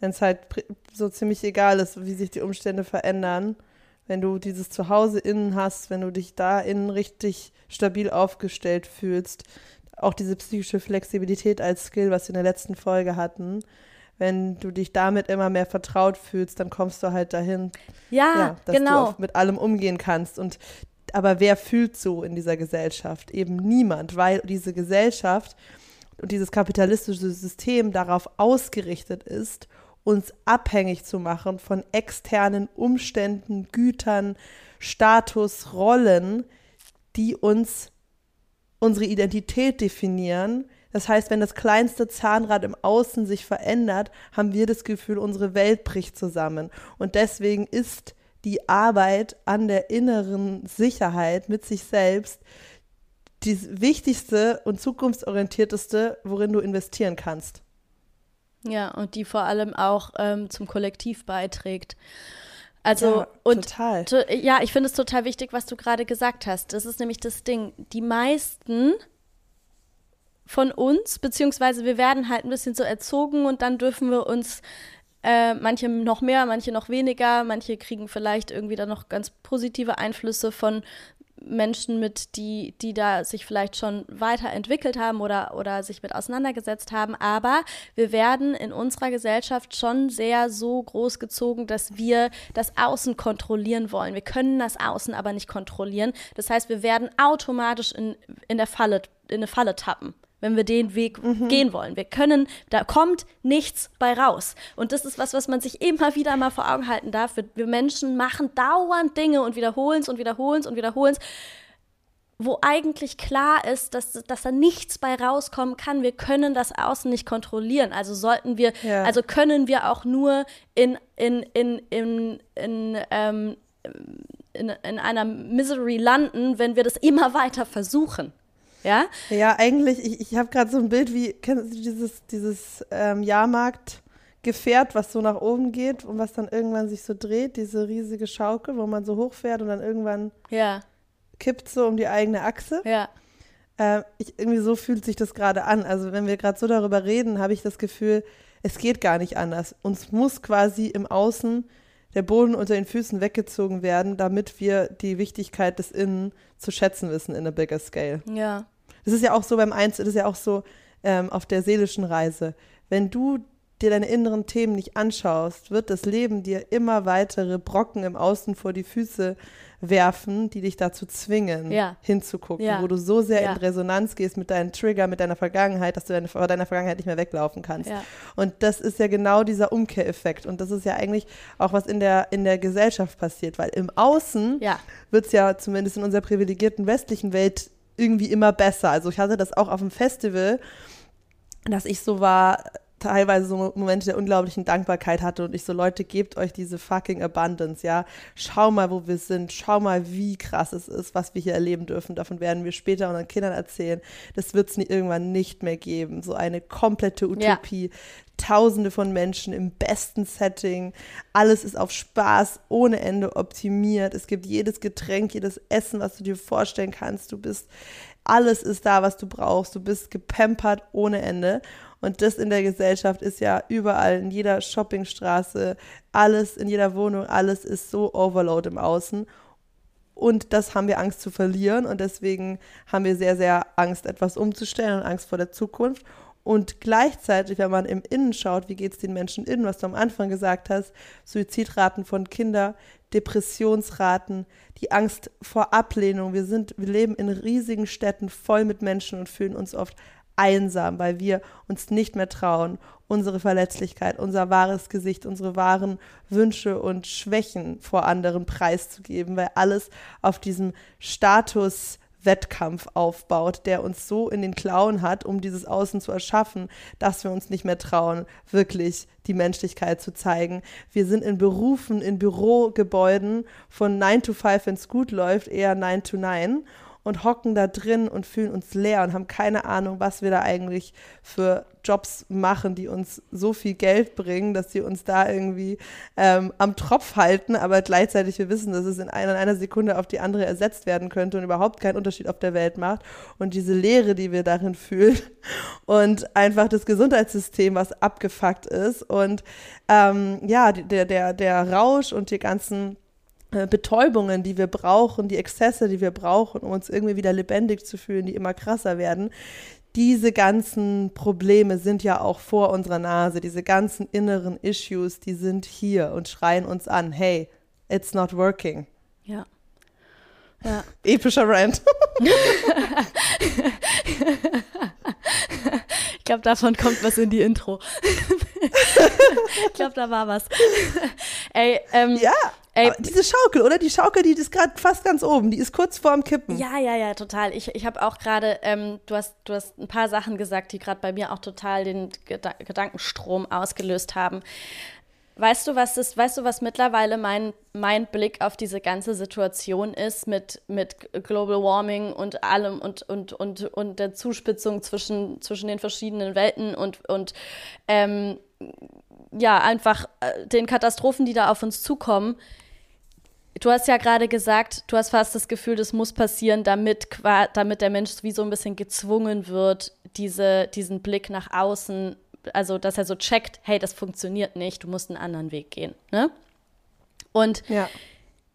Wenn es halt so ziemlich egal ist, wie sich die Umstände verändern. Wenn du dieses Zuhause innen hast, wenn du dich da innen richtig stabil aufgestellt fühlst, auch diese psychische Flexibilität als Skill, was wir in der letzten Folge hatten. Wenn du dich damit immer mehr vertraut fühlst, dann kommst du halt dahin, ja, ja dass genau. du mit allem umgehen kannst. Und aber wer fühlt so in dieser Gesellschaft? Eben niemand, weil diese Gesellschaft und dieses kapitalistische System darauf ausgerichtet ist, uns abhängig zu machen von externen Umständen, Gütern, Status, Rollen, die uns unsere Identität definieren. Das heißt, wenn das kleinste Zahnrad im Außen sich verändert, haben wir das Gefühl, unsere Welt bricht zusammen. Und deswegen ist die Arbeit an der inneren Sicherheit mit sich selbst die wichtigste und zukunftsorientierteste, worin du investieren kannst. Ja, und die vor allem auch ähm, zum Kollektiv beiträgt. Also ja, und total. To, ja, ich finde es total wichtig, was du gerade gesagt hast. Das ist nämlich das Ding. Die meisten von uns, beziehungsweise wir werden halt ein bisschen so erzogen und dann dürfen wir uns äh, manche noch mehr, manche noch weniger, manche kriegen vielleicht irgendwie dann noch ganz positive Einflüsse von Menschen mit, die, die da sich vielleicht schon weiterentwickelt haben oder, oder sich mit auseinandergesetzt haben. Aber wir werden in unserer Gesellschaft schon sehr so groß gezogen, dass wir das Außen kontrollieren wollen. Wir können das Außen aber nicht kontrollieren. Das heißt, wir werden automatisch in, in der Falle, in eine Falle tappen wenn wir den Weg mhm. gehen wollen. Wir können, da kommt nichts bei raus. Und das ist was, was man sich immer wieder mal vor Augen halten darf. Wir, wir Menschen machen dauernd Dinge und wiederholen es und wiederholen es und wiederholen es wo eigentlich klar ist, dass, dass da nichts bei rauskommen kann. Wir können das Außen nicht kontrollieren. Also sollten wir, ja. also können wir auch nur in, in, in, in, in, ähm, in, in einer Misery landen, wenn wir das immer weiter versuchen. Ja? Ja, eigentlich, ich, ich habe gerade so ein Bild wie, kennst du dieses, dieses ähm, Jahrmarktgefährt, was so nach oben geht und was dann irgendwann sich so dreht, diese riesige Schaukel, wo man so hochfährt und dann irgendwann ja. kippt so um die eigene Achse. Ja. Äh, ich, irgendwie so fühlt sich das gerade an. Also wenn wir gerade so darüber reden, habe ich das Gefühl, es geht gar nicht anders. Uns muss quasi im Außen der Boden unter den Füßen weggezogen werden, damit wir die Wichtigkeit des Innen zu schätzen wissen in a bigger scale. Ja. Das ist ja auch so beim Eins, das ist ja auch so ähm, auf der seelischen Reise. Wenn du dir deine inneren Themen nicht anschaust, wird das Leben dir immer weitere Brocken im Außen vor die Füße werfen, die dich dazu zwingen, ja. hinzugucken, ja. wo du so sehr ja. in Resonanz gehst mit deinen Trigger, mit deiner Vergangenheit, dass du deine, vor deiner Vergangenheit nicht mehr weglaufen kannst. Und das ist ja genau dieser Umkehreffekt. Und das ist ja eigentlich auch, was in der, in der Gesellschaft passiert, weil im Außen wird es ja zumindest in unserer privilegierten westlichen Welt irgendwie immer besser. Also ich hatte das auch auf dem Festival, dass ich so war, teilweise so Momente der unglaublichen Dankbarkeit hatte und ich so, Leute, gebt euch diese fucking Abundance, ja. Schau mal, wo wir sind. Schau mal, wie krass es ist, was wir hier erleben dürfen. Davon werden wir später unseren Kindern erzählen. Das wird es irgendwann nicht mehr geben. So eine komplette Utopie. Ja. Tausende von Menschen im besten Setting. Alles ist auf Spaß ohne Ende optimiert. Es gibt jedes Getränk, jedes Essen, was du dir vorstellen kannst. Du bist alles ist da, was du brauchst. Du bist gepampert ohne Ende. Und das in der Gesellschaft ist ja überall, in jeder Shoppingstraße, alles, in jeder Wohnung, alles ist so overload im Außen. Und das haben wir Angst zu verlieren. Und deswegen haben wir sehr, sehr Angst, etwas umzustellen und Angst vor der Zukunft. Und gleichzeitig, wenn man im Innen schaut, wie geht es den Menschen innen, was du am Anfang gesagt hast, Suizidraten von Kindern, Depressionsraten, die Angst vor Ablehnung. Wir sind, wir leben in riesigen Städten voll mit Menschen und fühlen uns oft einsam, weil wir uns nicht mehr trauen, unsere Verletzlichkeit, unser wahres Gesicht, unsere wahren Wünsche und Schwächen vor anderen preiszugeben, weil alles auf diesem Status Wettkampf aufbaut, der uns so in den Klauen hat, um dieses Außen zu erschaffen, dass wir uns nicht mehr trauen, wirklich die Menschlichkeit zu zeigen. Wir sind in Berufen, in Bürogebäuden von 9 to 5, wenn es gut läuft, eher 9 to 9 und hocken da drin und fühlen uns leer und haben keine Ahnung, was wir da eigentlich für Jobs machen, die uns so viel Geld bringen, dass sie uns da irgendwie ähm, am Tropf halten, aber gleichzeitig wir wissen, dass es in einer, in einer Sekunde auf die andere ersetzt werden könnte und überhaupt keinen Unterschied auf der Welt macht. Und diese Leere, die wir darin fühlen und einfach das Gesundheitssystem, was abgefuckt ist und ähm, ja, der, der, der Rausch und die ganzen Betäubungen, die wir brauchen, die Exzesse, die wir brauchen, um uns irgendwie wieder lebendig zu fühlen, die immer krasser werden. Diese ganzen Probleme sind ja auch vor unserer Nase. Diese ganzen inneren Issues, die sind hier und schreien uns an. Hey, it's not working. Ja. ja. Epischer Rant. ich glaube, davon kommt was in die Intro. ich glaube, da war was. Ey, ähm, ja. Ey, diese Schaukel, oder? Die Schaukel, die ist gerade fast ganz oben, die ist kurz vorm Kippen. Ja, ja, ja, total. Ich, ich habe auch gerade, ähm, du, hast, du hast ein paar Sachen gesagt, die gerade bei mir auch total den Geda Gedankenstrom ausgelöst haben. Weißt du, was ist, weißt du, was mittlerweile mein, mein Blick auf diese ganze Situation ist mit, mit Global Warming und allem und, und, und, und der Zuspitzung zwischen, zwischen den verschiedenen Welten und, und ähm, ja, einfach äh, den Katastrophen, die da auf uns zukommen. Du hast ja gerade gesagt, du hast fast das Gefühl, das muss passieren, damit, damit der Mensch wie so ein bisschen gezwungen wird, diese, diesen Blick nach außen, also dass er so checkt, hey, das funktioniert nicht, du musst einen anderen Weg gehen. Ne? Und ja.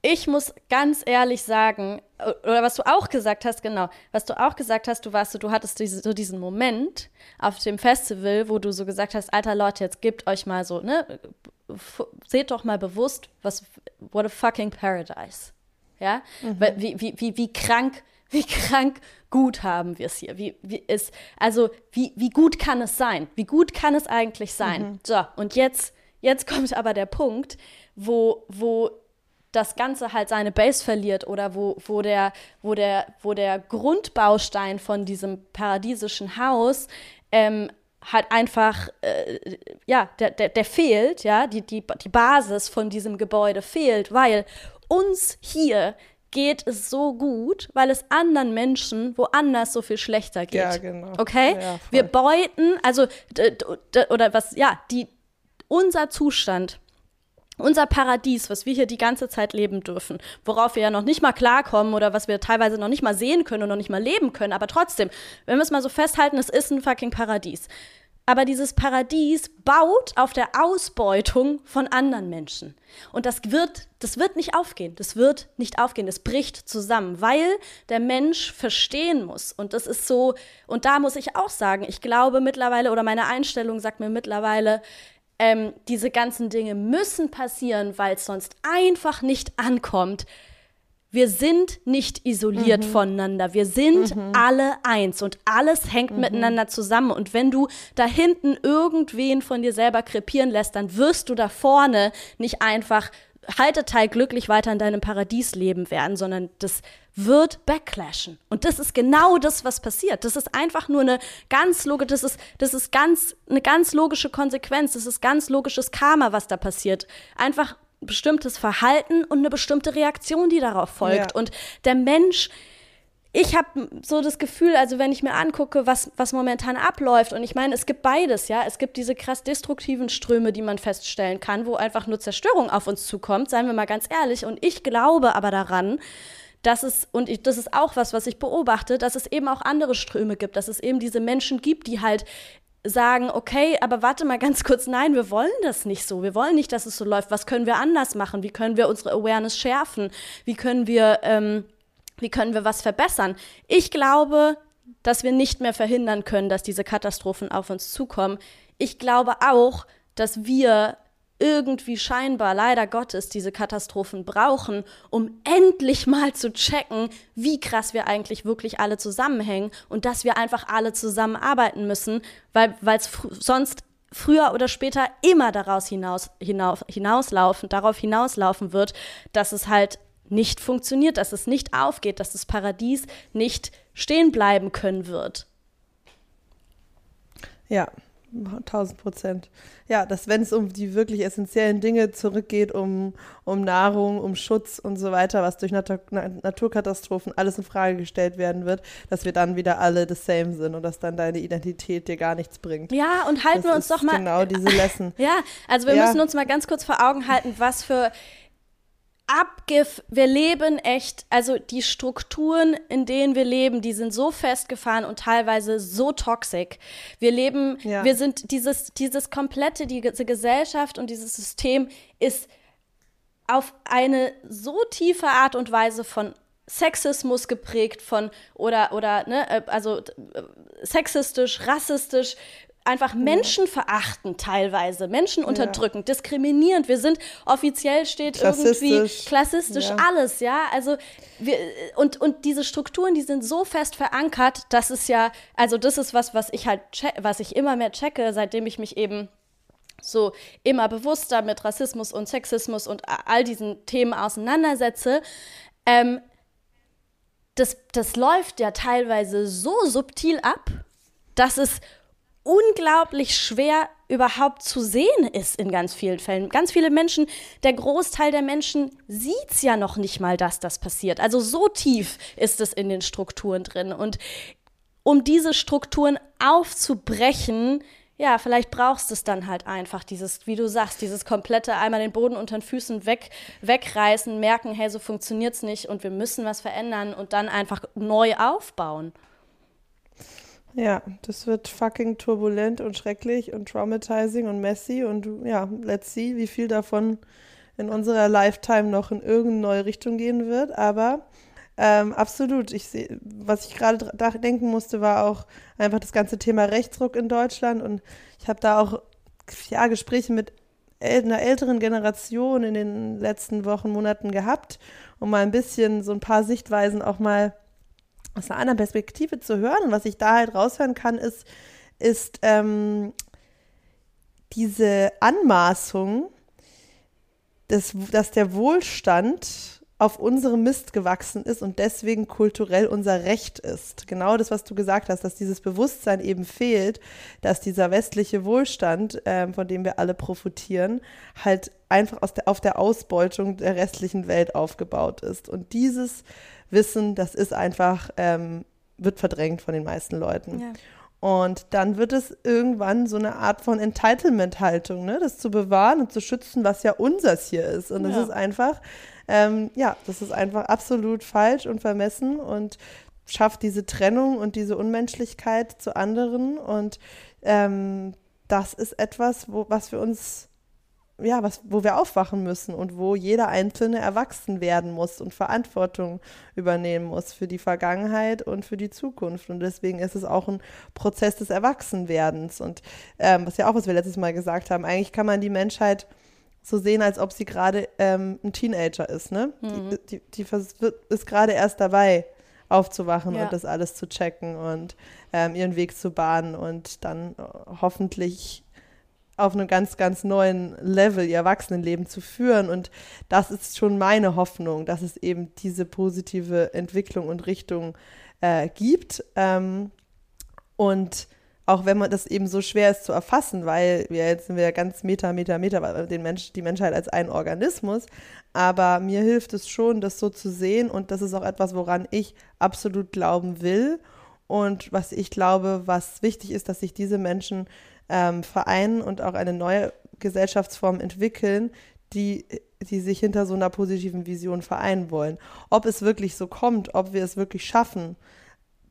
ich muss ganz ehrlich sagen, oder was du auch gesagt hast, genau, was du auch gesagt hast, du warst so, du hattest diese, so diesen Moment auf dem Festival, wo du so gesagt hast, alter Leute, jetzt gebt euch mal so, ne, seht doch mal bewusst, was, what a fucking paradise. Ja, mhm. wie, wie, wie, wie krank, wie krank gut haben wir es hier. Wie, wie ist, also, wie, wie gut kann es sein? Wie gut kann es eigentlich sein? Mhm. So, und jetzt, jetzt kommt aber der Punkt, wo, wo das Ganze halt seine Base verliert oder wo, wo, der, wo, der, wo der Grundbaustein von diesem paradiesischen Haus ähm, halt einfach, äh, ja, der, der, der fehlt, ja, die, die, die Basis von diesem Gebäude fehlt, weil uns hier geht es so gut, weil es anderen Menschen woanders so viel schlechter geht. Ja, genau. Okay? Ja, Wir beuten, also, oder was, ja, die, unser Zustand unser Paradies, was wir hier die ganze Zeit leben dürfen, worauf wir ja noch nicht mal klarkommen oder was wir teilweise noch nicht mal sehen können und noch nicht mal leben können, aber trotzdem, wenn wir es mal so festhalten, es ist ein fucking Paradies. Aber dieses Paradies baut auf der Ausbeutung von anderen Menschen. Und das wird, das wird nicht aufgehen. Das wird nicht aufgehen. Das bricht zusammen, weil der Mensch verstehen muss. Und das ist so, und da muss ich auch sagen, ich glaube mittlerweile, oder meine Einstellung sagt mir mittlerweile, ähm, diese ganzen Dinge müssen passieren, weil es sonst einfach nicht ankommt. Wir sind nicht isoliert mhm. voneinander. Wir sind mhm. alle eins und alles hängt mhm. miteinander zusammen. Und wenn du da hinten irgendwen von dir selber krepieren lässt, dann wirst du da vorne nicht einfach Halteteil glücklich weiter in deinem Paradies leben werden, sondern das wird backlashen. Und das ist genau das, was passiert. Das ist einfach nur eine ganz logische, das ist, das ist ganz, eine ganz logische Konsequenz. Das ist ganz logisches Karma, was da passiert. Einfach bestimmtes Verhalten und eine bestimmte Reaktion, die darauf folgt. Ja. Und der Mensch, ich habe so das Gefühl, also wenn ich mir angucke, was, was momentan abläuft, und ich meine, es gibt beides, ja, es gibt diese krass destruktiven Ströme, die man feststellen kann, wo einfach nur Zerstörung auf uns zukommt, seien wir mal ganz ehrlich. Und ich glaube aber daran, dass es, und ich, das ist auch was, was ich beobachte, dass es eben auch andere Ströme gibt, dass es eben diese Menschen gibt, die halt sagen, okay, aber warte mal ganz kurz, nein, wir wollen das nicht so. Wir wollen nicht, dass es so läuft. Was können wir anders machen? Wie können wir unsere Awareness schärfen? Wie können wir, ähm, wie können wir was verbessern? Ich glaube, dass wir nicht mehr verhindern können, dass diese Katastrophen auf uns zukommen. Ich glaube auch, dass wir irgendwie scheinbar, leider Gottes, diese Katastrophen brauchen, um endlich mal zu checken, wie krass wir eigentlich wirklich alle zusammenhängen und dass wir einfach alle zusammenarbeiten müssen, weil es fr sonst früher oder später immer daraus hinaus, hinaus, hinauslaufen, darauf hinauslaufen wird, dass es halt nicht funktioniert, dass es nicht aufgeht, dass das Paradies nicht stehen bleiben können wird. Ja, 1000 Prozent. Ja, dass wenn es um die wirklich essentiellen Dinge zurückgeht, um, um Nahrung, um Schutz und so weiter, was durch Nat Naturkatastrophen alles in Frage gestellt werden wird, dass wir dann wieder alle the same sind und dass dann deine Identität dir gar nichts bringt. Ja, und halten das wir uns doch mal. Genau diese Lesson. Ja, also wir ja. müssen uns mal ganz kurz vor Augen halten, was für Abgif, wir leben echt, also die Strukturen, in denen wir leben, die sind so festgefahren und teilweise so toxisch. Wir leben, ja. wir sind dieses, dieses komplette, diese Gesellschaft und dieses System ist auf eine so tiefe Art und Weise von Sexismus geprägt von oder oder ne äh, also äh, sexistisch, rassistisch, einfach menschenverachtend teilweise, Menschen unterdrückend, ja. diskriminierend. Wir sind offiziell steht irgendwie klassistisch ja. alles, ja. Also wir, und, und diese Strukturen, die sind so fest verankert, dass es ja, also das ist was, was ich halt, was ich immer mehr checke, seitdem ich mich eben so immer bewusster mit Rassismus und Sexismus und all diesen Themen auseinandersetze. Ähm, das, das läuft ja teilweise so subtil ab, dass es unglaublich schwer überhaupt zu sehen ist in ganz vielen Fällen. Ganz viele Menschen, der Großteil der Menschen sieht es ja noch nicht mal, dass das passiert. Also so tief ist es in den Strukturen drin. Und um diese Strukturen aufzubrechen, ja, vielleicht brauchst du es dann halt einfach, dieses, wie du sagst, dieses komplette einmal den Boden unter den Füßen weg, wegreißen, merken, hey, so funktioniert es nicht und wir müssen was verändern und dann einfach neu aufbauen. Ja, das wird fucking turbulent und schrecklich und traumatizing und messy und ja, let's see, wie viel davon in unserer Lifetime noch in irgendeine neue Richtung gehen wird. Aber ähm, absolut, ich sehe, was ich gerade denken musste, war auch einfach das ganze Thema Rechtsruck in Deutschland und ich habe da auch ja, Gespräche mit einer älteren Generation in den letzten Wochen, Monaten gehabt, um mal ein bisschen so ein paar Sichtweisen auch mal aus einer anderen Perspektive zu hören. Und was ich da halt raushören kann, ist, ist ähm, diese Anmaßung, dass, dass der Wohlstand auf unserem Mist gewachsen ist und deswegen kulturell unser Recht ist. Genau das, was du gesagt hast, dass dieses Bewusstsein eben fehlt, dass dieser westliche Wohlstand, ähm, von dem wir alle profitieren, halt einfach der, auf der Ausbeutung der restlichen Welt aufgebaut ist. Und dieses Wissen, das ist einfach, ähm, wird verdrängt von den meisten Leuten. Ja. Und dann wird es irgendwann so eine Art von Entitlement-Haltung, ne? das zu bewahren und zu schützen, was ja unseres hier ist. Und das ja. ist einfach, ähm, ja, das ist einfach absolut falsch und vermessen und schafft diese Trennung und diese Unmenschlichkeit zu anderen. Und ähm, das ist etwas, wo, was wir uns ja, was, wo wir aufwachen müssen und wo jeder Einzelne erwachsen werden muss und Verantwortung übernehmen muss für die Vergangenheit und für die Zukunft. Und deswegen ist es auch ein Prozess des Erwachsenwerdens. Und ähm, was ja auch, was wir letztes Mal gesagt haben, eigentlich kann man die Menschheit so sehen, als ob sie gerade ähm, ein Teenager ist, ne? Mhm. Die, die, die ist gerade erst dabei, aufzuwachen ja. und das alles zu checken und ähm, ihren Weg zu bahnen und dann äh, hoffentlich auf einem ganz, ganz neuen Level ihr Erwachsenenleben zu führen. Und das ist schon meine Hoffnung, dass es eben diese positive Entwicklung und Richtung äh, gibt. Ähm, und auch wenn man das eben so schwer ist zu erfassen, weil wir jetzt sind wir ja ganz Meter, Meter, Meter, den Mensch, die Menschheit als ein Organismus. Aber mir hilft es schon, das so zu sehen. Und das ist auch etwas, woran ich absolut glauben will. Und was ich glaube, was wichtig ist, dass sich diese Menschen ähm, vereinen und auch eine neue Gesellschaftsform entwickeln, die die sich hinter so einer positiven Vision vereinen wollen. Ob es wirklich so kommt, ob wir es wirklich schaffen,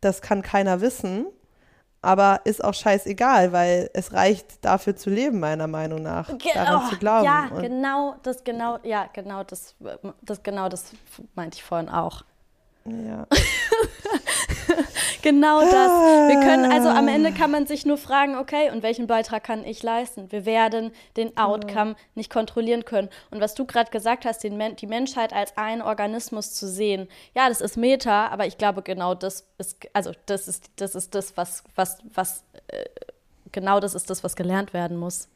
das kann keiner wissen. Aber ist auch scheißegal, weil es reicht dafür zu leben, meiner Meinung nach. Ge daran oh, zu glauben. Ja, Und genau, das genau, ja, genau, das, das genau das meinte ich vorhin auch. Ja. genau das. Wir können, also am Ende kann man sich nur fragen, okay, und welchen Beitrag kann ich leisten? Wir werden den Outcome ja. nicht kontrollieren können. Und was du gerade gesagt hast, den, die Menschheit als einen Organismus zu sehen, ja, das ist Meta, aber ich glaube, genau das ist, also das ist, das ist das, was, was, was, äh, genau das ist das, was gelernt werden muss.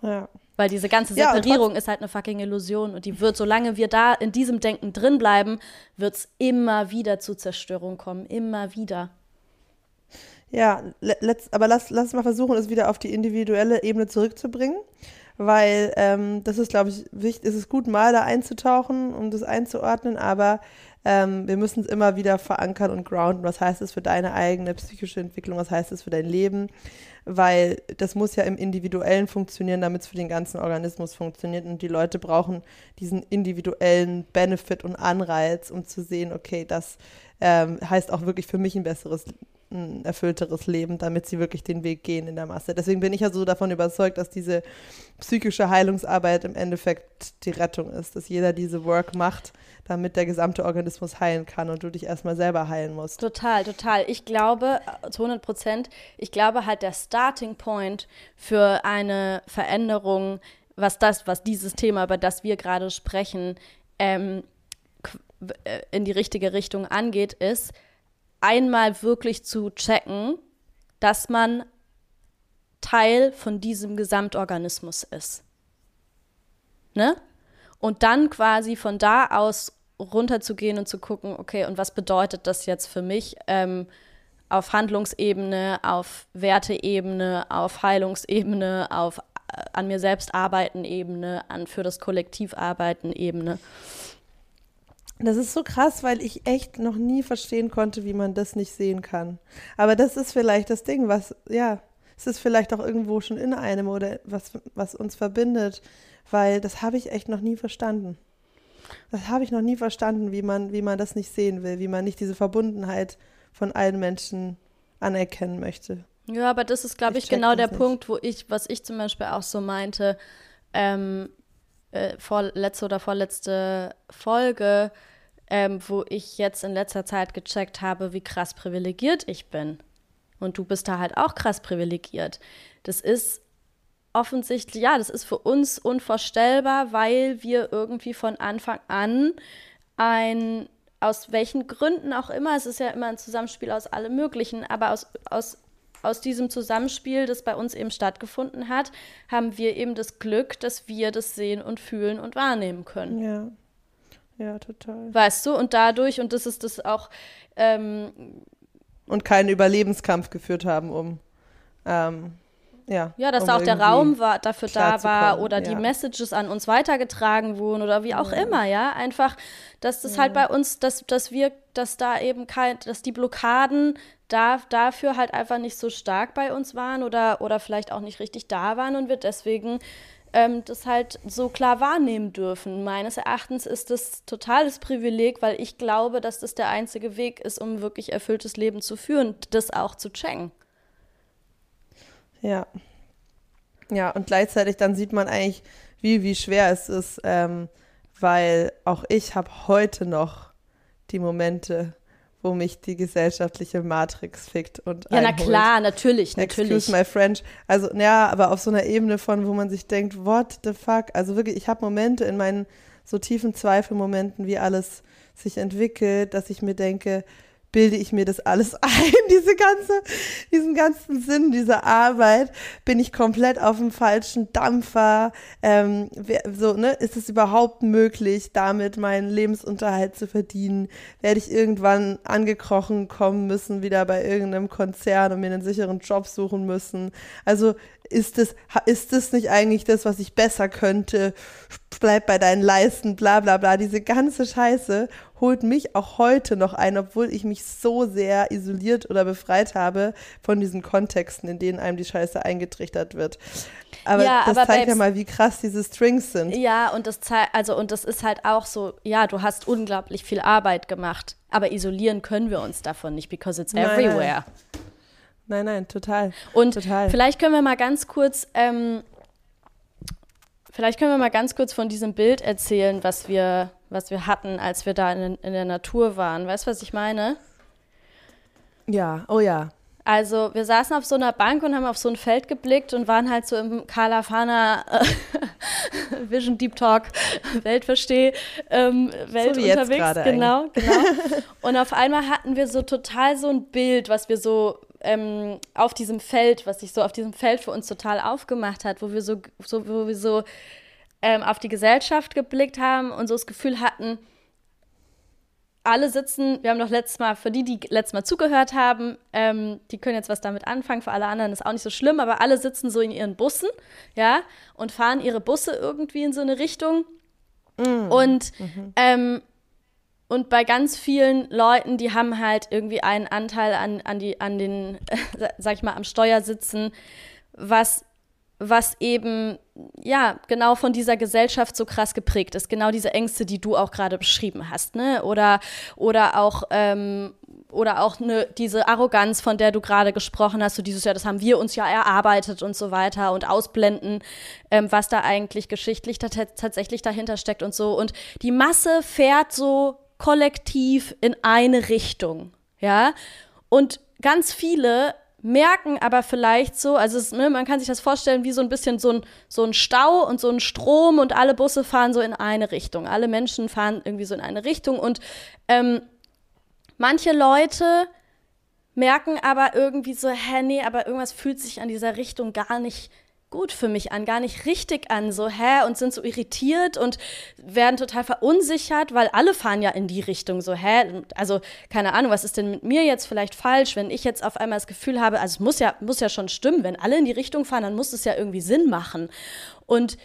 Ja. Weil diese ganze Separierung ja, ist halt eine fucking Illusion und die wird, solange wir da in diesem Denken drin bleiben, wird es immer wieder zu Zerstörung kommen. Immer wieder. Ja, let's, aber lass, lass mal versuchen, es wieder auf die individuelle Ebene zurückzubringen. Weil ähm, das ist, glaube ich, wichtig, es ist gut, mal da einzutauchen, um das einzuordnen, aber ähm, wir müssen es immer wieder verankern und grounden. Was heißt es für deine eigene psychische Entwicklung? Was heißt es für dein Leben? Weil das muss ja im Individuellen funktionieren, damit es für den ganzen Organismus funktioniert. Und die Leute brauchen diesen individuellen Benefit und Anreiz, um zu sehen, okay, das ähm, heißt auch wirklich für mich ein besseres ein erfüllteres Leben, damit sie wirklich den Weg gehen in der Masse. Deswegen bin ich ja so davon überzeugt, dass diese psychische Heilungsarbeit im Endeffekt die Rettung ist, dass jeder diese Work macht, damit der gesamte Organismus heilen kann und du dich erstmal selber heilen musst. Total, total. Ich glaube, zu 100 Prozent, ich glaube halt der Starting Point für eine Veränderung, was das, was dieses Thema, über das wir gerade sprechen, ähm, äh, in die richtige Richtung angeht, ist, einmal wirklich zu checken, dass man Teil von diesem Gesamtorganismus ist. Ne? Und dann quasi von da aus runterzugehen und zu gucken, okay, und was bedeutet das jetzt für mich ähm, auf Handlungsebene, auf Werteebene, auf Heilungsebene, auf äh, an mir selbst arbeiten Ebene, an für das Kollektiv arbeiten Ebene. Das ist so krass, weil ich echt noch nie verstehen konnte, wie man das nicht sehen kann. Aber das ist vielleicht das Ding, was, ja, es ist vielleicht auch irgendwo schon in einem oder was, was uns verbindet, weil das habe ich echt noch nie verstanden. Das habe ich noch nie verstanden, wie man, wie man das nicht sehen will, wie man nicht diese Verbundenheit von allen Menschen anerkennen möchte. Ja, aber das ist, glaube ich, ich genau der nicht. Punkt, wo ich, was ich zum Beispiel auch so meinte, ähm, äh, vorletzte oder vorletzte Folge, ähm, wo ich jetzt in letzter Zeit gecheckt habe, wie krass privilegiert ich bin. Und du bist da halt auch krass privilegiert. Das ist offensichtlich, ja, das ist für uns unvorstellbar, weil wir irgendwie von Anfang an ein, aus welchen Gründen auch immer, es ist ja immer ein Zusammenspiel aus allem Möglichen, aber aus, aus, aus diesem Zusammenspiel, das bei uns eben stattgefunden hat, haben wir eben das Glück, dass wir das sehen und fühlen und wahrnehmen können. Ja. Ja, total. Weißt du, und dadurch, und das ist das auch. Ähm, und keinen Überlebenskampf geführt haben, um. Ähm, ja, ja, dass um da auch der Raum war, dafür da war oder ja. die Messages an uns weitergetragen wurden oder wie auch ja. immer, ja. Einfach, dass das halt ja. halt bei uns, dass, dass wir, dass da eben kein, dass die Blockaden da, dafür halt einfach nicht so stark bei uns waren oder, oder vielleicht auch nicht richtig da waren und wir deswegen ähm, das halt so klar wahrnehmen dürfen. Meines Erachtens ist das totales Privileg, weil ich glaube, dass das der einzige Weg ist, um wirklich erfülltes Leben zu führen, das auch zu checken. Ja. Ja, und gleichzeitig dann sieht man eigentlich, wie, wie schwer es ist, ähm, weil auch ich habe heute noch die Momente, wo mich die gesellschaftliche Matrix fickt und Ja, einholt. na klar, natürlich, natürlich. Excuse my French. Also, ja, aber auf so einer Ebene von, wo man sich denkt, what the fuck? Also wirklich, ich habe Momente in meinen so tiefen Zweifelmomenten, wie alles sich entwickelt, dass ich mir denke, bilde ich mir das alles ein, diese ganze, diesen ganzen Sinn dieser Arbeit, bin ich komplett auf dem falschen Dampfer, ähm, so, ne, ist es überhaupt möglich, damit meinen Lebensunterhalt zu verdienen? Werde ich irgendwann angekrochen kommen müssen, wieder bei irgendeinem Konzern und mir einen sicheren Job suchen müssen? Also, ist es, ist es nicht eigentlich das, was ich besser könnte? Bleib bei deinen Leisten, bla bla bla. Diese ganze Scheiße holt mich auch heute noch ein, obwohl ich mich so sehr isoliert oder befreit habe von diesen Kontexten, in denen einem die Scheiße eingetrichtert wird. Aber ja, das aber zeigt ja mal, wie krass diese Strings sind. Ja, und das zeigt, also und das ist halt auch so, ja, du hast unglaublich viel Arbeit gemacht, aber isolieren können wir uns davon nicht, because it's everywhere. Nein, nein, nein total. Und total. vielleicht können wir mal ganz kurz ähm, Vielleicht können wir mal ganz kurz von diesem Bild erzählen, was wir, was wir hatten, als wir da in, in der Natur waren. Weißt du, was ich meine? Ja, oh ja. Also wir saßen auf so einer Bank und haben auf so ein Feld geblickt und waren halt so im Kalafana äh, Vision Deep Talk Weltversteh ähm, Welt so unterwegs. Genau, genau. und auf einmal hatten wir so total so ein Bild, was wir so ähm, auf diesem Feld, was sich so auf diesem Feld für uns total aufgemacht hat, wo wir so, so wo wir so ähm, auf die Gesellschaft geblickt haben und so das Gefühl hatten, alle sitzen, wir haben doch letztes Mal, für die, die letztes Mal zugehört haben, ähm, die können jetzt was damit anfangen, für alle anderen ist auch nicht so schlimm, aber alle sitzen so in ihren Bussen, ja, und fahren ihre Busse irgendwie in so eine Richtung. Mm. Und mhm. ähm, und bei ganz vielen Leuten, die haben halt irgendwie einen Anteil an, an, die, an den, äh, sag ich mal, am Steuer sitzen, was, was eben, ja, genau von dieser Gesellschaft so krass geprägt ist. Genau diese Ängste, die du auch gerade beschrieben hast, ne? Oder, oder auch, ähm, oder auch ne, diese Arroganz, von der du gerade gesprochen hast, so dieses Jahr, das haben wir uns ja erarbeitet und so weiter und ausblenden, ähm, was da eigentlich geschichtlich tatsächlich dahinter steckt und so. Und die Masse fährt so kollektiv in eine Richtung, ja. Und ganz viele merken aber vielleicht so, also es, ne, man kann sich das vorstellen wie so ein bisschen so ein, so ein Stau und so ein Strom und alle Busse fahren so in eine Richtung. Alle Menschen fahren irgendwie so in eine Richtung und ähm, manche Leute merken aber irgendwie so, hä, nee, aber irgendwas fühlt sich an dieser Richtung gar nicht gut für mich an, gar nicht richtig an, so hä und sind so irritiert und werden total verunsichert, weil alle fahren ja in die Richtung, so hä, also keine Ahnung, was ist denn mit mir jetzt vielleicht falsch, wenn ich jetzt auf einmal das Gefühl habe, also es muss ja muss ja schon stimmen, wenn alle in die Richtung fahren, dann muss es ja irgendwie Sinn machen. Und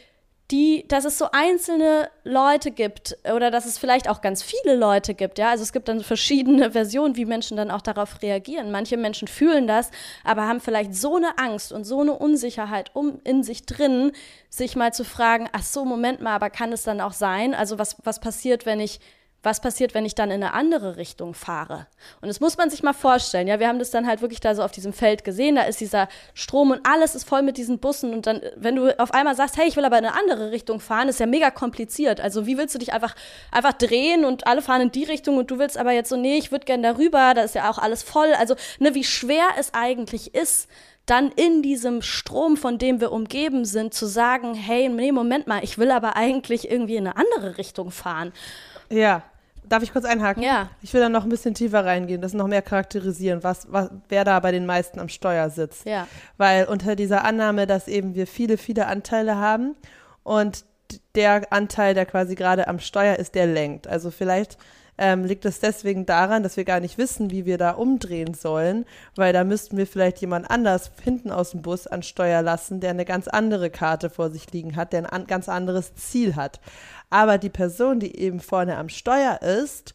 die, dass es so einzelne Leute gibt oder dass es vielleicht auch ganz viele Leute gibt, ja. Also es gibt dann verschiedene Versionen, wie Menschen dann auch darauf reagieren. Manche Menschen fühlen das, aber haben vielleicht so eine Angst und so eine Unsicherheit um in sich drin, sich mal zu fragen, ach so, Moment mal, aber kann es dann auch sein? Also was, was passiert, wenn ich was passiert, wenn ich dann in eine andere Richtung fahre? Und das muss man sich mal vorstellen. Ja, wir haben das dann halt wirklich da so auf diesem Feld gesehen. Da ist dieser Strom und alles ist voll mit diesen Bussen. Und dann, wenn du auf einmal sagst, hey, ich will aber in eine andere Richtung fahren, ist ja mega kompliziert. Also, wie willst du dich einfach, einfach drehen und alle fahren in die Richtung und du willst aber jetzt so, nee, ich würde gerne darüber, da ist ja auch alles voll. Also, ne, wie schwer es eigentlich ist, dann in diesem Strom, von dem wir umgeben sind, zu sagen, hey, nee, Moment mal, ich will aber eigentlich irgendwie in eine andere Richtung fahren. Ja. Darf ich kurz einhaken? Ja. Ich will da noch ein bisschen tiefer reingehen, das noch mehr charakterisieren, was, was, wer da bei den meisten am Steuer sitzt. Ja. Weil unter dieser Annahme, dass eben wir viele, viele Anteile haben und der Anteil, der quasi gerade am Steuer ist, der lenkt. Also vielleicht ähm, liegt es deswegen daran, dass wir gar nicht wissen, wie wir da umdrehen sollen, weil da müssten wir vielleicht jemand anders hinten aus dem Bus an Steuer lassen, der eine ganz andere Karte vor sich liegen hat, der ein an, ganz anderes Ziel hat. Aber die Person, die eben vorne am Steuer ist,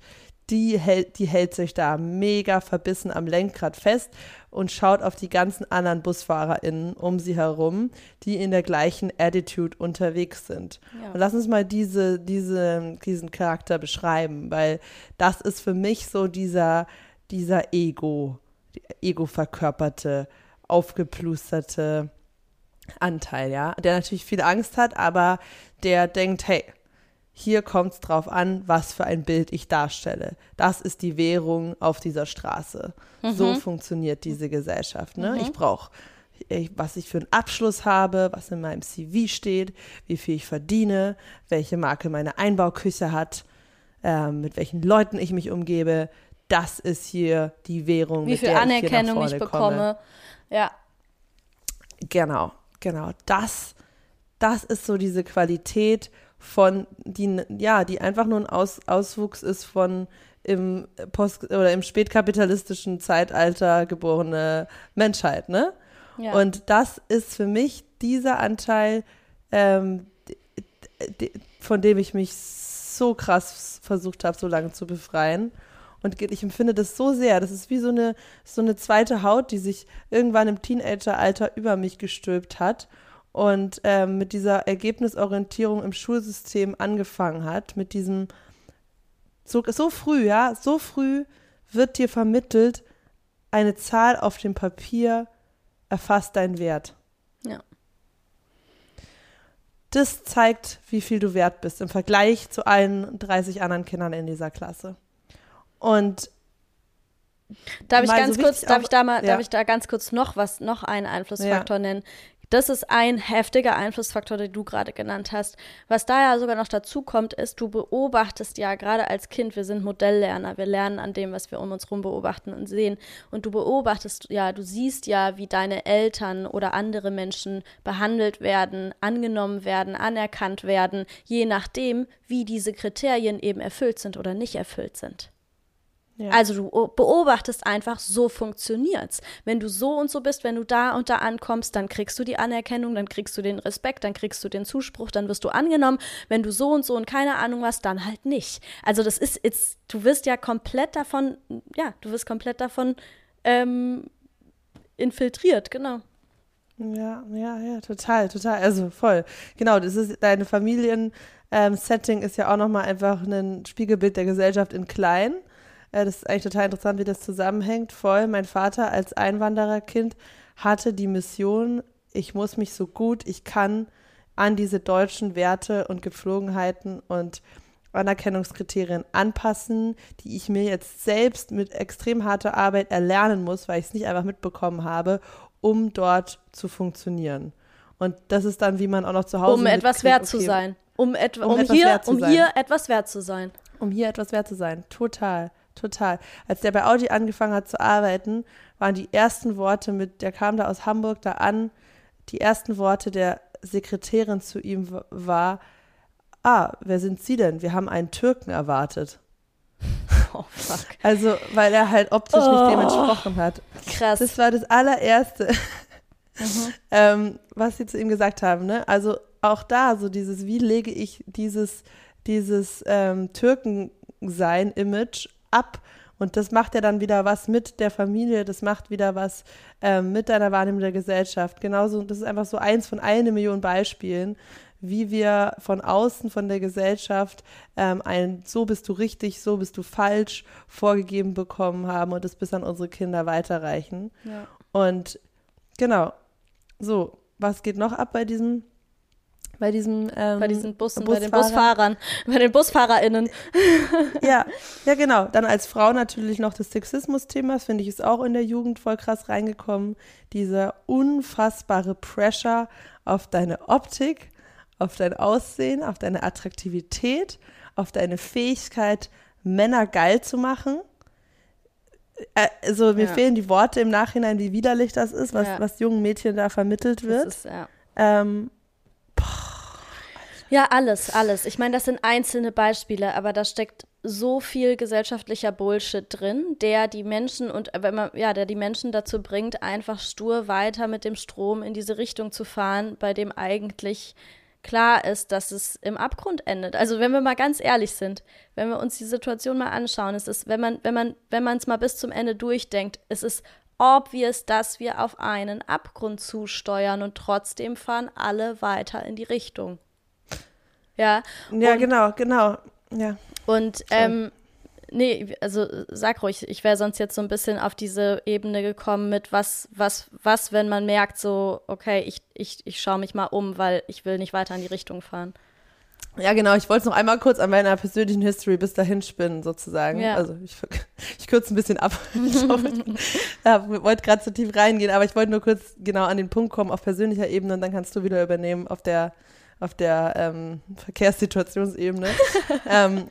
die hält, die hält sich da mega verbissen am Lenkrad fest und schaut auf die ganzen anderen BusfahrerInnen um sie herum, die in der gleichen Attitude unterwegs sind. Ja. Und lass uns mal diese, diese, diesen Charakter beschreiben, weil das ist für mich so dieser, dieser Ego, Ego verkörperte, aufgeplusterte Anteil, ja, der natürlich viel Angst hat, aber der denkt, hey, hier kommt es drauf an, was für ein Bild ich darstelle. Das ist die Währung auf dieser Straße. Mhm. So funktioniert diese Gesellschaft. Ne? Mhm. Ich brauche, was ich für einen Abschluss habe, was in meinem CV steht, wie viel ich verdiene, welche Marke meine Einbauküche hat, äh, mit welchen Leuten ich mich umgebe. Das ist hier die Währung, wie mit viel der Anerkennung ich, ich bekomme. Komme. Ja. Genau, genau. Das, das ist so diese Qualität von, die, ja, die einfach nur ein Aus, Auswuchs ist von im Post- oder im spätkapitalistischen Zeitalter geborene Menschheit, ne? Ja. Und das ist für mich dieser Anteil, ähm, von dem ich mich so krass versucht habe, so lange zu befreien. Und ich empfinde das so sehr. Das ist wie so eine, so eine zweite Haut, die sich irgendwann im Teenageralter über mich gestülpt hat und ähm, mit dieser Ergebnisorientierung im Schulsystem angefangen hat, mit diesem so, so früh, ja, so früh wird dir vermittelt, eine Zahl auf dem Papier erfasst deinen Wert. Ja. Das zeigt, wie viel du wert bist im Vergleich zu allen 30 anderen Kindern in dieser Klasse. Und Darf ich ganz so kurz, darf ich da mal, ja. darf ich da ganz kurz noch was, noch einen Einflussfaktor ja. nennen? Das ist ein heftiger Einflussfaktor, den du gerade genannt hast. Was da ja sogar noch dazu kommt, ist, du beobachtest ja gerade als Kind, wir sind Modelllerner, wir lernen an dem, was wir um uns herum beobachten und sehen. Und du beobachtest ja, du siehst ja, wie deine Eltern oder andere Menschen behandelt werden, angenommen werden, anerkannt werden, je nachdem, wie diese Kriterien eben erfüllt sind oder nicht erfüllt sind. Ja. Also du beobachtest einfach, so funktioniert's. Wenn du so und so bist, wenn du da und da ankommst, dann kriegst du die Anerkennung, dann kriegst du den Respekt, dann kriegst du den Zuspruch, dann wirst du angenommen. Wenn du so und so und keine Ahnung was, dann halt nicht. Also das ist jetzt, du wirst ja komplett davon, ja, du wirst komplett davon ähm, infiltriert, genau. Ja, ja, ja, total, total. Also voll. Genau, das ist deine Familien-Setting ähm, ist ja auch nochmal einfach ein Spiegelbild der Gesellschaft in klein. Äh, das ist eigentlich total interessant, wie das zusammenhängt. Voll, mein Vater als Einwandererkind hatte die Mission, ich muss mich so gut ich kann an diese deutschen Werte und Gepflogenheiten und Anerkennungskriterien anpassen, die ich mir jetzt selbst mit extrem harter Arbeit erlernen muss, weil ich es nicht einfach mitbekommen habe, um dort zu funktionieren. Und das ist dann, wie man auch noch zu Hause. Um etwas wert okay, zu sein. Um, et um, um hier, um hier etwas wert zu sein. Um hier etwas wert zu sein. Total. Total. Als der bei Audi angefangen hat zu arbeiten, waren die ersten Worte mit, der kam da aus Hamburg da an, die ersten Worte der Sekretärin zu ihm war, ah, wer sind Sie denn? Wir haben einen Türken erwartet. Oh, fuck. Also, weil er halt optisch oh, nicht dem entsprochen hat. Krass. Das war das allererste, mhm. ähm, was sie zu ihm gesagt haben. Ne? Also auch da, so dieses, wie lege ich dieses, dieses ähm, Türkensein-Image ab. Und das macht ja dann wieder was mit der Familie, das macht wieder was ähm, mit deiner Wahrnehmung der Gesellschaft. Genauso, das ist einfach so eins von eine Million Beispielen, wie wir von außen, von der Gesellschaft ähm, ein So bist du richtig, so bist du falsch vorgegeben bekommen haben und das bis an unsere Kinder weiterreichen. Ja. Und genau, so, was geht noch ab bei diesem bei diesem ähm, bei diesen Bussen, Busfahrer. bei den Busfahrern, bei den BusfahrerInnen. ja, ja genau. Dann als Frau natürlich noch das Sexismus-Thema, finde ich, ist auch in der Jugend voll krass reingekommen. Dieser unfassbare Pressure auf deine Optik, auf dein Aussehen, auf deine Attraktivität, auf deine Fähigkeit, Männer geil zu machen. Also mir ja. fehlen die Worte im Nachhinein, wie widerlich das ist, was, ja. was jungen Mädchen da vermittelt wird. Das ist, ja. Ähm, ja, alles, alles. Ich meine, das sind einzelne Beispiele, aber da steckt so viel gesellschaftlicher Bullshit drin, der die Menschen und wenn man ja, der die Menschen dazu bringt, einfach stur weiter mit dem Strom in diese Richtung zu fahren, bei dem eigentlich klar ist, dass es im Abgrund endet. Also wenn wir mal ganz ehrlich sind, wenn wir uns die Situation mal anschauen, es ist, wenn man, wenn man, wenn man es mal bis zum Ende durchdenkt, es ist obvious, dass wir auf einen Abgrund zusteuern und trotzdem fahren alle weiter in die Richtung. Ja. Ja, und, genau, genau. Ja. Und ähm, nee, also sag ruhig, ich wäre sonst jetzt so ein bisschen auf diese Ebene gekommen mit was, was, was, wenn man merkt, so, okay, ich, ich, ich schaue mich mal um, weil ich will nicht weiter in die Richtung fahren. Ja, genau. Ich wollte es noch einmal kurz an meiner persönlichen History bis dahin spinnen, sozusagen. Ja. Also ich, ich kürze ein bisschen ab. ich ja, wollte gerade zu tief reingehen, aber ich wollte nur kurz genau an den Punkt kommen auf persönlicher Ebene und dann kannst du wieder übernehmen auf der auf der ähm, Verkehrssituationsebene. ähm,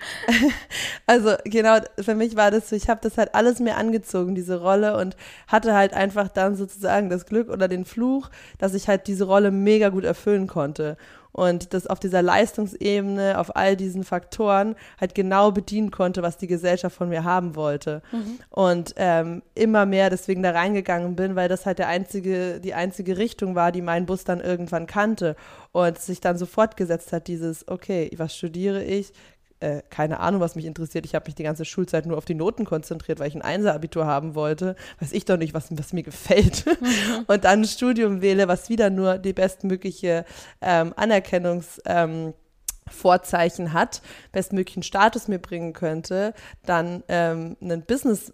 also genau, für mich war das so, ich habe das halt alles mir angezogen, diese Rolle und hatte halt einfach dann sozusagen das Glück oder den Fluch, dass ich halt diese Rolle mega gut erfüllen konnte und das auf dieser Leistungsebene, auf all diesen Faktoren halt genau bedienen konnte, was die Gesellschaft von mir haben wollte. Mhm. Und ähm, immer mehr deswegen da reingegangen bin, weil das halt der einzige, die einzige Richtung war, die mein Bus dann irgendwann kannte und sich dann so fortgesetzt hat, dieses, okay, was studiere ich? Äh, keine Ahnung, was mich interessiert. Ich habe mich die ganze Schulzeit nur auf die Noten konzentriert, weil ich ein Einser-Abitur haben wollte. Weiß ich doch nicht, was, was mir gefällt. Mhm. Und dann ein Studium wähle, was wieder nur die bestmögliche ähm, Anerkennungs- ähm, Vorzeichen hat, bestmöglichen Status mir bringen könnte, dann ähm, einen Business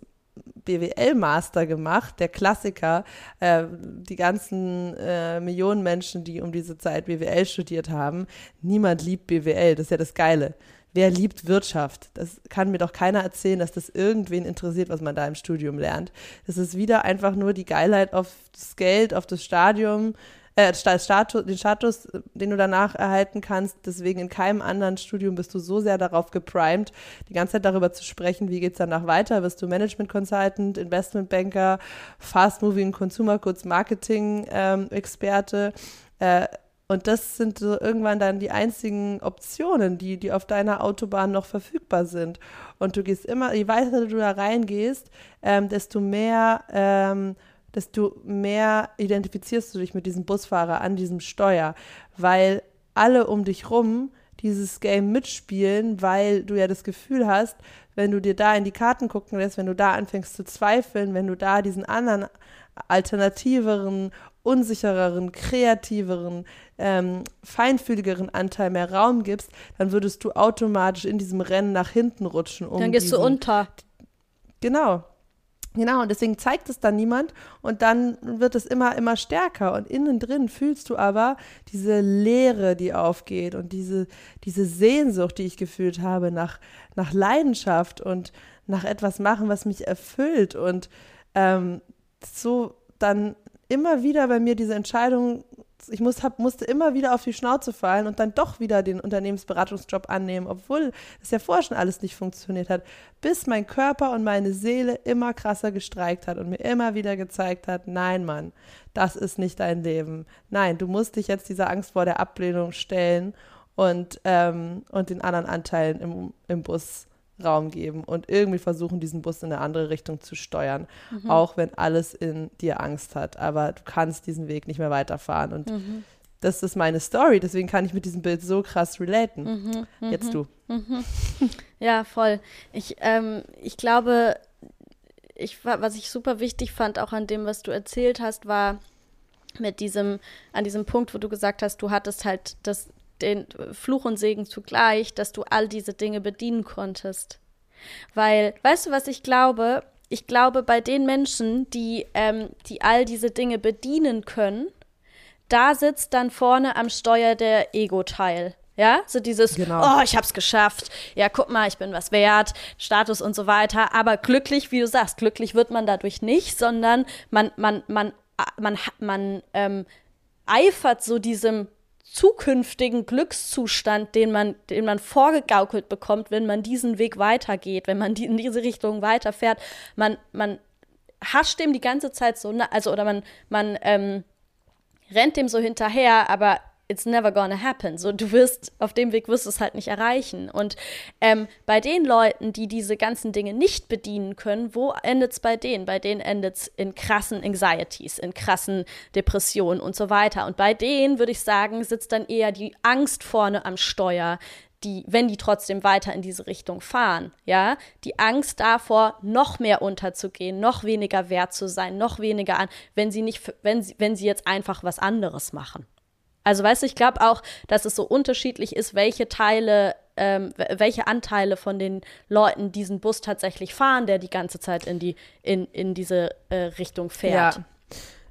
BWL-Master gemacht, der Klassiker. Äh, die ganzen äh, Millionen Menschen, die um diese Zeit BWL studiert haben, niemand liebt BWL. Das ist ja das Geile. Wer liebt Wirtschaft? Das kann mir doch keiner erzählen, dass das irgendwen interessiert, was man da im Studium lernt. Das ist wieder einfach nur die Geilheit auf das Geld, auf das Stadium, äh, Status, den Status, den du danach erhalten kannst. Deswegen in keinem anderen Studium bist du so sehr darauf geprimed, die ganze Zeit darüber zu sprechen, wie geht es danach weiter. Wirst du Management Consultant, Investment Banker, Fast Moving Consumer Goods Marketing ähm, Experte. Äh, und das sind so irgendwann dann die einzigen Optionen, die, die auf deiner Autobahn noch verfügbar sind. Und du gehst immer, je weiter du da reingehst, ähm, desto mehr ähm, desto mehr identifizierst du dich mit diesem Busfahrer an diesem Steuer, weil alle um dich rum dieses Game mitspielen, weil du ja das Gefühl hast, wenn du dir da in die Karten gucken lässt, wenn du da anfängst zu zweifeln, wenn du da diesen anderen alternativeren, unsichereren, kreativeren, ähm, feinfühligeren Anteil mehr Raum gibst, dann würdest du automatisch in diesem Rennen nach hinten rutschen. Um dann gehst diesen, du unter. Genau. Genau, und deswegen zeigt es dann niemand und dann wird es immer, immer stärker. Und innen drin fühlst du aber diese Leere, die aufgeht und diese, diese Sehnsucht, die ich gefühlt habe nach, nach Leidenschaft und nach etwas machen, was mich erfüllt. Und ähm, so dann immer wieder bei mir diese Entscheidung ich muss, hab, musste immer wieder auf die Schnauze fallen und dann doch wieder den Unternehmensberatungsjob annehmen, obwohl es ja vorher schon alles nicht funktioniert hat, bis mein Körper und meine Seele immer krasser gestreikt hat und mir immer wieder gezeigt hat, nein, Mann, das ist nicht dein Leben. Nein, du musst dich jetzt dieser Angst vor der Ablehnung stellen und, ähm, und den anderen Anteilen im, im Bus Raum geben und irgendwie versuchen, diesen Bus in eine andere Richtung zu steuern, mhm. auch wenn alles in dir Angst hat. Aber du kannst diesen Weg nicht mehr weiterfahren. Und mhm. das ist meine Story, deswegen kann ich mit diesem Bild so krass relaten. Mhm. mhm Jetzt du. Mhm. Ja, voll. Ich, ähm, ich glaube, ich, was ich super wichtig fand, auch an dem, was du erzählt hast, war mit diesem, an diesem Punkt, wo du gesagt hast, du hattest halt das den Fluch und Segen zugleich, dass du all diese Dinge bedienen konntest. Weil, weißt du, was ich glaube? Ich glaube, bei den Menschen, die, ähm, die all diese Dinge bedienen können, da sitzt dann vorne am Steuer der Ego-Teil. Ja, so dieses, genau. oh, ich hab's geschafft. Ja, guck mal, ich bin was wert, Status und so weiter. Aber glücklich, wie du sagst, glücklich wird man dadurch nicht, sondern man, man, man, man, man, man ähm, eifert so diesem zukünftigen Glückszustand, den man, den man vorgegaukelt bekommt, wenn man diesen Weg weitergeht, wenn man die, in diese Richtung weiterfährt. Man, man hascht dem die ganze Zeit so, also oder man, man ähm, rennt dem so hinterher, aber it's never gonna happen. So, du wirst, auf dem Weg wirst du es halt nicht erreichen. Und ähm, bei den Leuten, die diese ganzen Dinge nicht bedienen können, wo endet es bei denen? Bei denen endet es in krassen Anxieties, in krassen Depressionen und so weiter. Und bei denen, würde ich sagen, sitzt dann eher die Angst vorne am Steuer, die, wenn die trotzdem weiter in diese Richtung fahren, ja, die Angst davor, noch mehr unterzugehen, noch weniger wert zu sein, noch weniger an, wenn sie nicht, wenn sie, wenn sie jetzt einfach was anderes machen. Also weißt du, ich glaube auch, dass es so unterschiedlich ist, welche Teile, ähm, welche Anteile von den Leuten diesen Bus tatsächlich fahren, der die ganze Zeit in die, in, in diese äh, Richtung fährt. Ja.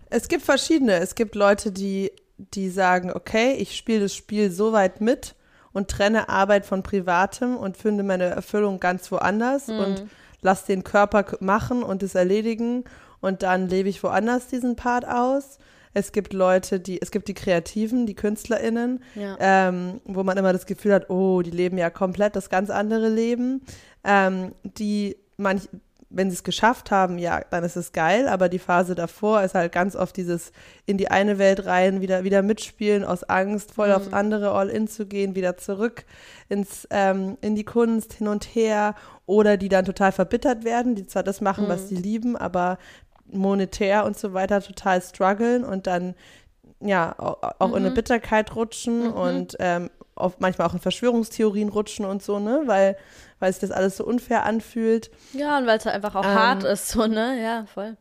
Es gibt verschiedene. Es gibt Leute, die, die sagen, okay, ich spiele das Spiel so weit mit und trenne Arbeit von Privatem und finde meine Erfüllung ganz woanders mhm. und lass den Körper machen und es erledigen und dann lebe ich woanders diesen Part aus. Es gibt Leute, die, es gibt die Kreativen, die KünstlerInnen, ja. ähm, wo man immer das Gefühl hat, oh, die leben ja komplett das ganz andere Leben. Ähm, die manch, wenn sie es geschafft haben, ja, dann ist es geil, aber die Phase davor ist halt ganz oft dieses in die eine Welt rein, wieder, wieder mitspielen aus Angst, voll mhm. aufs andere All-In zu gehen, wieder zurück ins, ähm, in die Kunst, hin und her oder die dann total verbittert werden, die zwar das machen, mhm. was sie lieben, aber monetär und so weiter total strugglen und dann ja, auch, mhm. in eine mhm. Bitterkeit rutschen mhm. und ähm, auf, manchmal auch in Verschwörungstheorien rutschen und so, ne? Weil, weil sich das alles so unfair anfühlt. Ja, und weil es einfach auch ähm, hart ist, so, ne? Ja, voll.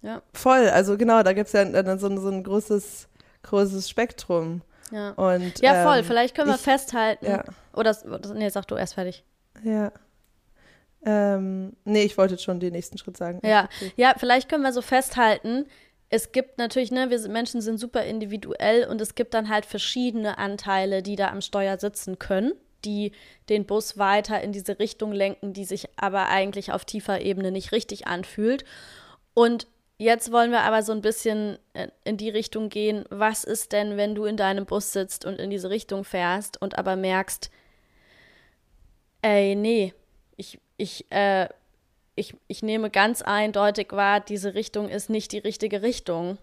Ja. Voll, also genau, da gibt es ja dann so, so ein großes, großes Spektrum. Ja, und, ja voll, ähm, vielleicht können wir ich, festhalten. Ja. Oder, nee, sag du erst fertig. Ja. Ähm, nee, ich wollte schon den nächsten Schritt sagen. Ja, ja, vielleicht können wir so festhalten, es gibt natürlich, ne, wir sind, Menschen sind super individuell und es gibt dann halt verschiedene Anteile, die da am Steuer sitzen können, die den Bus weiter in diese Richtung lenken, die sich aber eigentlich auf tiefer Ebene nicht richtig anfühlt. Und jetzt wollen wir aber so ein bisschen äh, in die Richtung gehen, was ist denn, wenn du in deinem Bus sitzt und in diese Richtung fährst und aber merkst, ey, nee, ich, ich, äh, ich, ich nehme ganz eindeutig wahr, diese Richtung ist nicht die richtige Richtung.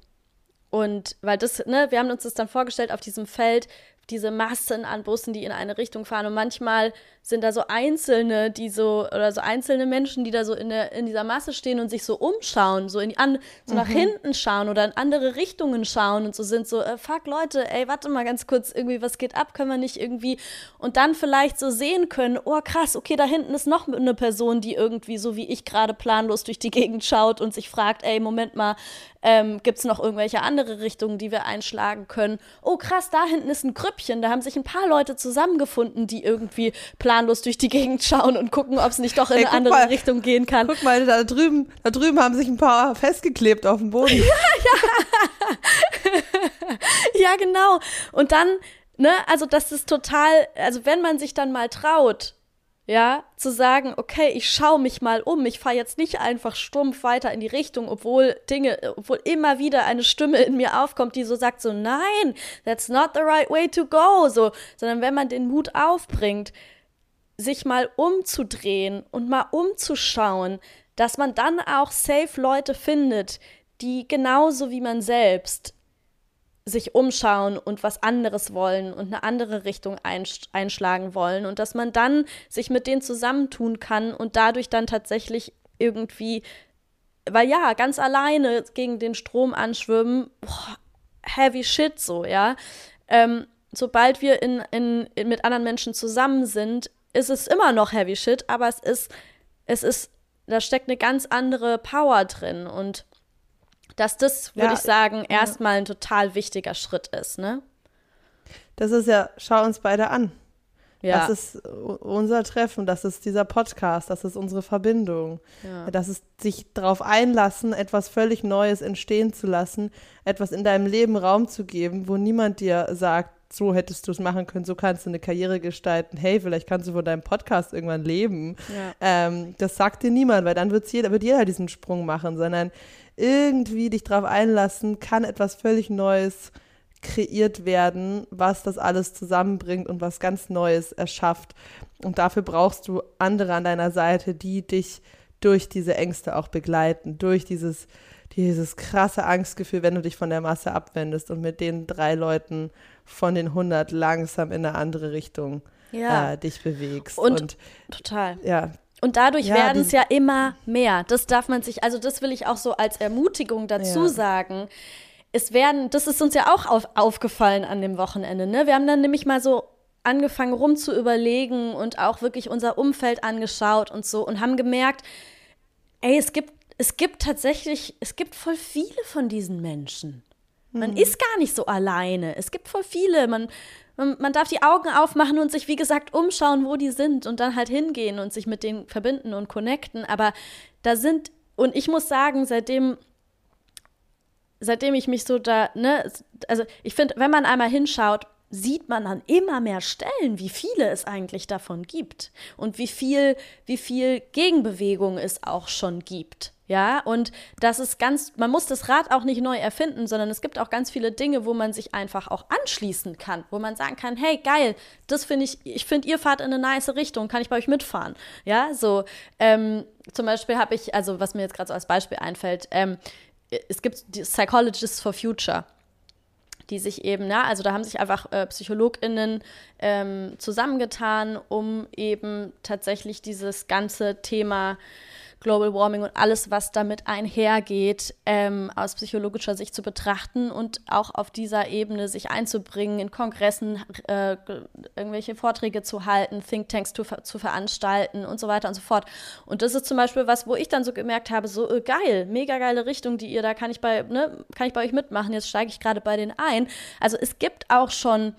Und weil das, ne, wir haben uns das dann vorgestellt auf diesem Feld, diese Massen an Bussen, die in eine Richtung fahren. Und manchmal sind da so Einzelne, die so, oder so einzelne Menschen, die da so in, der, in dieser Masse stehen und sich so umschauen, so, in die an, so mhm. nach hinten schauen oder in andere Richtungen schauen und so sind so, äh, fuck Leute, ey, warte mal ganz kurz, irgendwie, was geht ab? Können wir nicht irgendwie und dann vielleicht so sehen können, oh krass, okay, da hinten ist noch eine Person, die irgendwie so wie ich gerade planlos durch die Gegend schaut und sich fragt, ey, Moment mal, ähm, gibt es noch irgendwelche andere Richtungen, die wir einschlagen können? Oh krass, da hinten ist ein Grüppchen, da haben sich ein paar Leute zusammengefunden, die irgendwie planlos durch die Gegend schauen und gucken, ob es nicht doch in Ey, eine andere mal, Richtung gehen kann. Guck mal, da drüben, da drüben haben sich ein paar festgeklebt auf dem Boden. ja, ja. ja, genau. Und dann, ne, also das ist total, also wenn man sich dann mal traut, ja, zu sagen, okay, ich schaue mich mal um, ich fahre jetzt nicht einfach stumpf weiter in die Richtung, obwohl Dinge, obwohl immer wieder eine Stimme in mir aufkommt, die so sagt, so nein, that's not the right way to go, so, sondern wenn man den Mut aufbringt, sich mal umzudrehen und mal umzuschauen, dass man dann auch safe Leute findet, die genauso wie man selbst sich umschauen und was anderes wollen und eine andere Richtung einschlagen wollen und dass man dann sich mit denen zusammentun kann und dadurch dann tatsächlich irgendwie, weil ja, ganz alleine gegen den Strom anschwimmen, boah, heavy shit so, ja. Ähm, sobald wir in, in, in, mit anderen Menschen zusammen sind, ist es immer noch heavy shit, aber es ist, es ist, da steckt eine ganz andere Power drin und dass das, würde ja, ich sagen, ja. erstmal ein total wichtiger Schritt ist, ne? Das ist ja, schau uns beide an. Ja. Das ist unser Treffen, das ist dieser Podcast, das ist unsere Verbindung. Ja. Das ist sich darauf einlassen, etwas völlig Neues entstehen zu lassen, etwas in deinem Leben Raum zu geben, wo niemand dir sagt, so hättest du es machen können, so kannst du eine Karriere gestalten. Hey, vielleicht kannst du von deinem Podcast irgendwann leben. Ja. Ähm, das sagt dir niemand, weil dann wird's jeder, wird jeder diesen Sprung machen, sondern irgendwie dich darauf einlassen, kann etwas völlig Neues kreiert werden, was das alles zusammenbringt und was ganz Neues erschafft. Und dafür brauchst du andere an deiner Seite, die dich durch diese Ängste auch begleiten, durch dieses, dieses krasse Angstgefühl, wenn du dich von der Masse abwendest und mit den drei Leuten von den 100 langsam in eine andere Richtung ja. äh, dich bewegst. Und, und total. Ja, und dadurch ja, werden es ja immer mehr. Das darf man sich, also das will ich auch so als Ermutigung dazu ja. sagen. Es werden, das ist uns ja auch auf, aufgefallen an dem Wochenende. Ne? Wir haben dann nämlich mal so angefangen rum zu überlegen und auch wirklich unser Umfeld angeschaut und so und haben gemerkt, ey, es gibt, es gibt tatsächlich, es gibt voll viele von diesen Menschen. Man mhm. ist gar nicht so alleine. Es gibt voll viele. Man, man, darf die Augen aufmachen und sich, wie gesagt, umschauen, wo die sind und dann halt hingehen und sich mit denen verbinden und connecten. Aber da sind, und ich muss sagen, seitdem seitdem ich mich so da, ne, also ich finde, wenn man einmal hinschaut, sieht man an immer mehr Stellen, wie viele es eigentlich davon gibt und wie viel, wie viel Gegenbewegung es auch schon gibt. Ja, und das ist ganz, man muss das Rad auch nicht neu erfinden, sondern es gibt auch ganz viele Dinge, wo man sich einfach auch anschließen kann, wo man sagen kann, hey, geil, das finde ich, ich finde, ihr fahrt in eine nice Richtung, kann ich bei euch mitfahren? Ja, so, ähm, zum Beispiel habe ich, also was mir jetzt gerade so als Beispiel einfällt, ähm, es gibt die Psychologists for Future die sich eben, na, also da haben sich einfach äh, PsychologInnen ähm, zusammengetan, um eben tatsächlich dieses ganze Thema Global Warming und alles, was damit einhergeht, ähm, aus psychologischer Sicht zu betrachten und auch auf dieser Ebene sich einzubringen, in Kongressen äh, irgendwelche Vorträge zu halten, Thinktanks zu, zu veranstalten und so weiter und so fort. Und das ist zum Beispiel was, wo ich dann so gemerkt habe, so äh, geil, mega geile Richtung, die ihr da kann ich bei, ne, kann ich bei euch mitmachen. Jetzt steige ich gerade bei denen ein. Also es gibt auch schon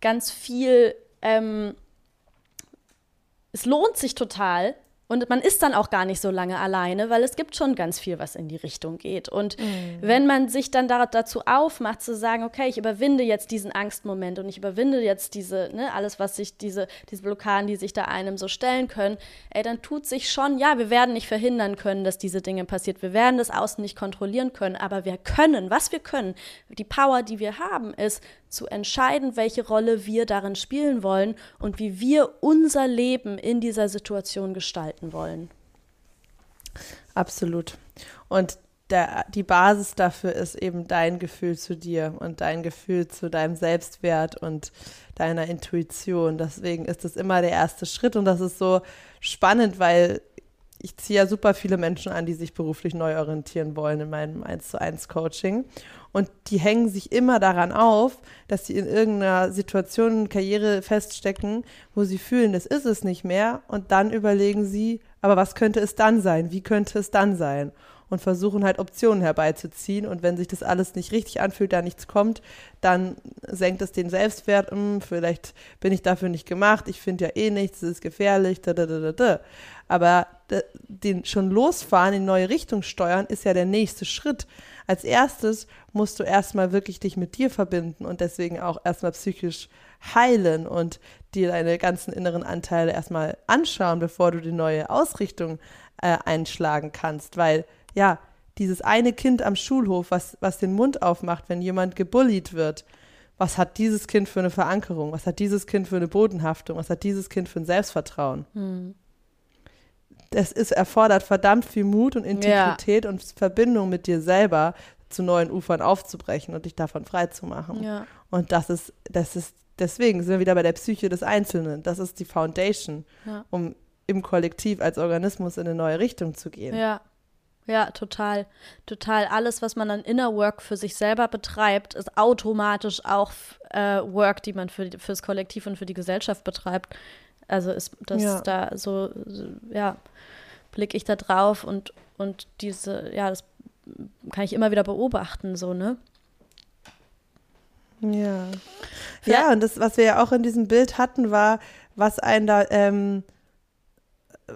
ganz viel ähm, es lohnt sich total, und man ist dann auch gar nicht so lange alleine, weil es gibt schon ganz viel, was in die Richtung geht. Und mhm. wenn man sich dann da, dazu aufmacht, zu sagen, okay, ich überwinde jetzt diesen Angstmoment und ich überwinde jetzt diese, ne, alles, was sich, diese, diese Blockaden, die sich da einem so stellen können, ey, dann tut sich schon, ja, wir werden nicht verhindern können, dass diese Dinge passiert. Wir werden das außen nicht kontrollieren können, aber wir können, was wir können, die Power, die wir haben, ist, zu entscheiden, welche Rolle wir darin spielen wollen und wie wir unser Leben in dieser Situation gestalten wollen. Absolut. Und der, die Basis dafür ist eben dein Gefühl zu dir und dein Gefühl zu deinem Selbstwert und deiner Intuition. Deswegen ist das immer der erste Schritt und das ist so spannend, weil ich ziehe ja super viele Menschen an, die sich beruflich neu orientieren wollen in meinem 1 zu 1 Coaching. Und die hängen sich immer daran auf, dass sie in irgendeiner Situation, Karriere feststecken, wo sie fühlen, das ist es nicht mehr. Und dann überlegen sie, aber was könnte es dann sein? Wie könnte es dann sein? Und versuchen halt Optionen herbeizuziehen. Und wenn sich das alles nicht richtig anfühlt, da nichts kommt, dann senkt es den Selbstwert. Hm, vielleicht bin ich dafür nicht gemacht. Ich finde ja eh nichts, es ist gefährlich. Da, da, da, da. Aber den schon losfahren, in neue Richtung steuern, ist ja der nächste Schritt als erstes musst du erstmal wirklich dich mit dir verbinden und deswegen auch erstmal psychisch heilen und dir deine ganzen inneren Anteile erstmal anschauen, bevor du die neue Ausrichtung äh, einschlagen kannst. Weil, ja, dieses eine Kind am Schulhof, was, was den Mund aufmacht, wenn jemand gebullied wird, was hat dieses Kind für eine Verankerung? Was hat dieses Kind für eine Bodenhaftung? Was hat dieses Kind für ein Selbstvertrauen? Hm das ist, erfordert verdammt viel Mut und Integrität ja. und Verbindung mit dir selber zu neuen Ufern aufzubrechen und dich davon frei zu machen. Ja. Und das ist, das ist, deswegen sind wir wieder bei der Psyche des Einzelnen. Das ist die Foundation, ja. um im Kollektiv als Organismus in eine neue Richtung zu gehen. Ja. Ja, total. Total. Alles, was man an Inner Work für sich selber betreibt, ist automatisch auch äh, Work, die man für, fürs Kollektiv und für die Gesellschaft betreibt. Also ist das ja. da so, so, ja, blicke ich da drauf und, und diese, ja, das kann ich immer wieder beobachten, so, ne? Ja. Ja, ja und das, was wir ja auch in diesem Bild hatten, war, was einen da, ähm,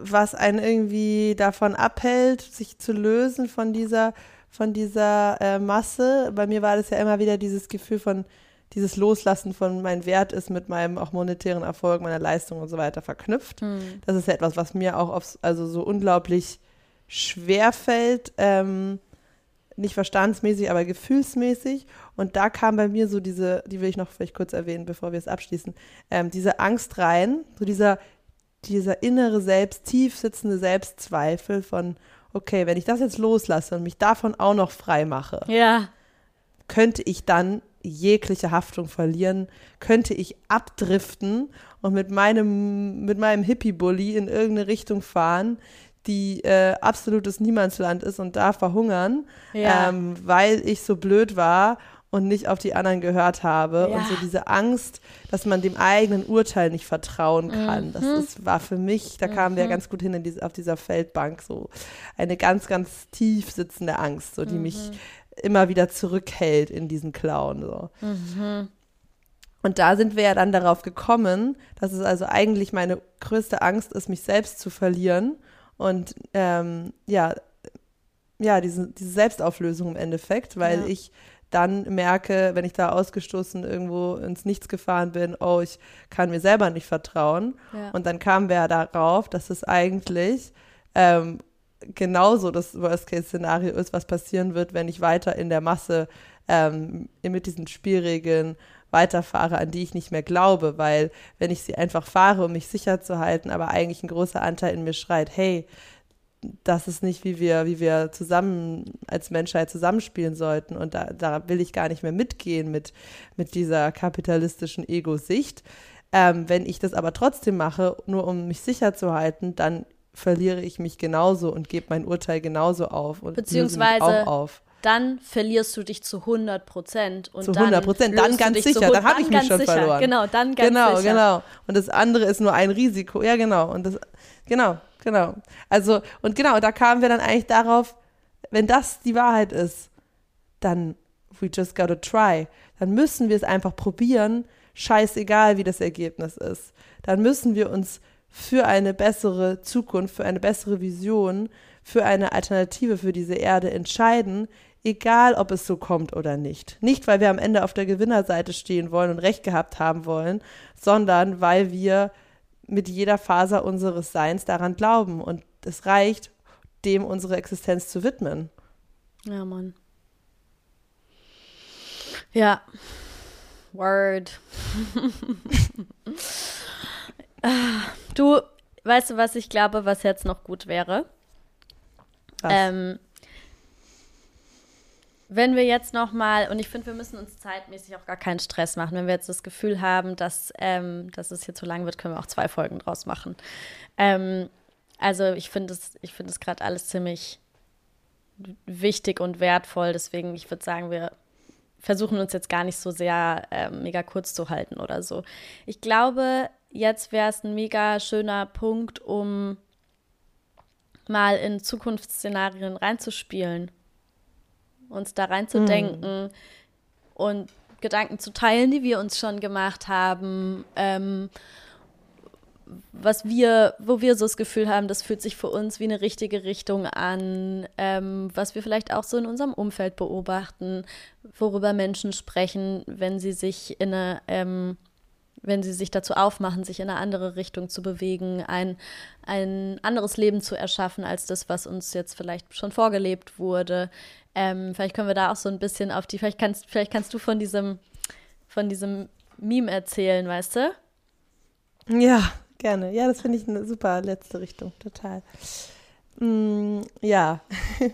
was einen irgendwie davon abhält, sich zu lösen von dieser, von dieser äh, Masse. Bei mir war das ja immer wieder dieses Gefühl von, dieses Loslassen von meinem Wert ist mit meinem auch monetären Erfolg, meiner Leistung und so weiter verknüpft. Mhm. Das ist ja etwas, was mir auch aufs, also so unglaublich schwer fällt, ähm, nicht verstandsmäßig, aber gefühlsmäßig. Und da kam bei mir so diese, die will ich noch vielleicht kurz erwähnen, bevor wir es abschließen, ähm, diese Angst rein, so dieser, dieser innere Selbst, tief sitzende Selbstzweifel von, okay, wenn ich das jetzt loslasse und mich davon auch noch frei mache, ja. könnte ich dann jegliche Haftung verlieren, könnte ich abdriften und mit meinem, mit meinem Hippie-Bully in irgendeine Richtung fahren, die äh, absolutes Niemandsland ist und da verhungern, ja. ähm, weil ich so blöd war und nicht auf die anderen gehört habe. Ja. Und so diese Angst, dass man dem eigenen Urteil nicht vertrauen kann. Mhm. Das ist, war für mich, da kamen mhm. wir ganz gut hin in diese, auf dieser Feldbank, so eine ganz, ganz tief sitzende Angst, so die mhm. mich immer wieder zurückhält in diesen Clown. So. Mhm. Und da sind wir ja dann darauf gekommen, dass es also eigentlich meine größte Angst ist, mich selbst zu verlieren. Und ähm, ja, ja, diese, diese Selbstauflösung im Endeffekt, weil ja. ich dann merke, wenn ich da ausgestoßen irgendwo ins Nichts gefahren bin, oh, ich kann mir selber nicht vertrauen. Ja. Und dann kamen wir ja darauf, dass es eigentlich ähm, genauso das Worst-Case-Szenario ist, was passieren wird, wenn ich weiter in der Masse ähm, mit diesen Spielregeln weiterfahre, an die ich nicht mehr glaube, weil wenn ich sie einfach fahre, um mich sicher zu halten, aber eigentlich ein großer Anteil in mir schreit, hey, das ist nicht, wie wir, wie wir zusammen als Menschheit zusammenspielen sollten. Und da, da will ich gar nicht mehr mitgehen mit, mit dieser kapitalistischen Ego-Sicht. Ähm, wenn ich das aber trotzdem mache, nur um mich sicher zu halten, dann verliere ich mich genauso und gebe mein Urteil genauso auf und beziehungsweise auch auf. dann verlierst du dich zu 100 Prozent zu 100 Prozent, dann, dann ganz sicher, dann habe ich mich schon sicher. verloren. Genau, dann ganz genau, sicher. Genau, genau. Und das andere ist nur ein Risiko. Ja, genau. Und das, genau, genau. Also und genau, da kamen wir dann eigentlich darauf, wenn das die Wahrheit ist, dann we just gotta try. Dann müssen wir es einfach probieren, scheißegal, wie das Ergebnis ist. Dann müssen wir uns für eine bessere Zukunft, für eine bessere Vision, für eine Alternative für diese Erde entscheiden, egal ob es so kommt oder nicht. Nicht, weil wir am Ende auf der Gewinnerseite stehen wollen und Recht gehabt haben wollen, sondern weil wir mit jeder Faser unseres Seins daran glauben. Und es reicht, dem unsere Existenz zu widmen. Ja, Mann. Ja. Word. du, weißt du, was ich glaube, was jetzt noch gut wäre? Ähm, wenn wir jetzt noch mal und ich finde, wir müssen uns zeitmäßig auch gar keinen Stress machen. Wenn wir jetzt das Gefühl haben, dass, ähm, dass es hier zu lang wird, können wir auch zwei Folgen draus machen. Ähm, also ich finde es, es gerade alles ziemlich wichtig und wertvoll. Deswegen, ich würde sagen, wir versuchen uns jetzt gar nicht so sehr äh, mega kurz zu halten oder so. Ich glaube, jetzt wäre es ein mega schöner Punkt, um mal in Zukunftsszenarien reinzuspielen, uns da reinzudenken mhm. und Gedanken zu teilen, die wir uns schon gemacht haben. Ähm, was wir, wo wir so das Gefühl haben, das fühlt sich für uns wie eine richtige Richtung an, ähm, was wir vielleicht auch so in unserem Umfeld beobachten, worüber Menschen sprechen, wenn sie sich in eine, ähm, wenn sie sich dazu aufmachen, sich in eine andere Richtung zu bewegen, ein, ein anderes Leben zu erschaffen als das, was uns jetzt vielleicht schon vorgelebt wurde. Ähm, vielleicht können wir da auch so ein bisschen auf die, vielleicht kannst, vielleicht kannst du von diesem, von diesem Meme erzählen, weißt du? Ja, Gerne. Ja, das finde ich eine super letzte Richtung, total. Mm, ja.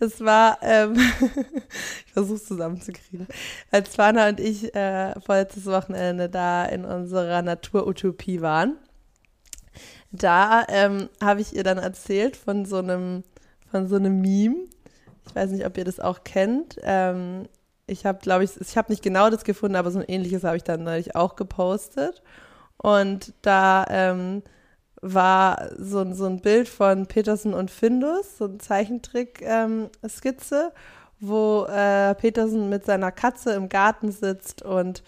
das war, ähm, ich versuche es zusammenzukriegen. Als Fana und ich äh, vorletztes Wochenende da in unserer Naturutopie waren, da ähm, habe ich ihr dann erzählt von so einem, von so einem Meme. Ich weiß nicht, ob ihr das auch kennt. Ähm, ich habe, glaube ich, ich habe nicht genau das gefunden, aber so ein ähnliches habe ich dann neulich auch gepostet. Und da ähm, war so, so ein Bild von Peterson und Findus, so ein Zeichentrick-Skizze, ähm, wo äh, Peterson mit seiner Katze im Garten sitzt und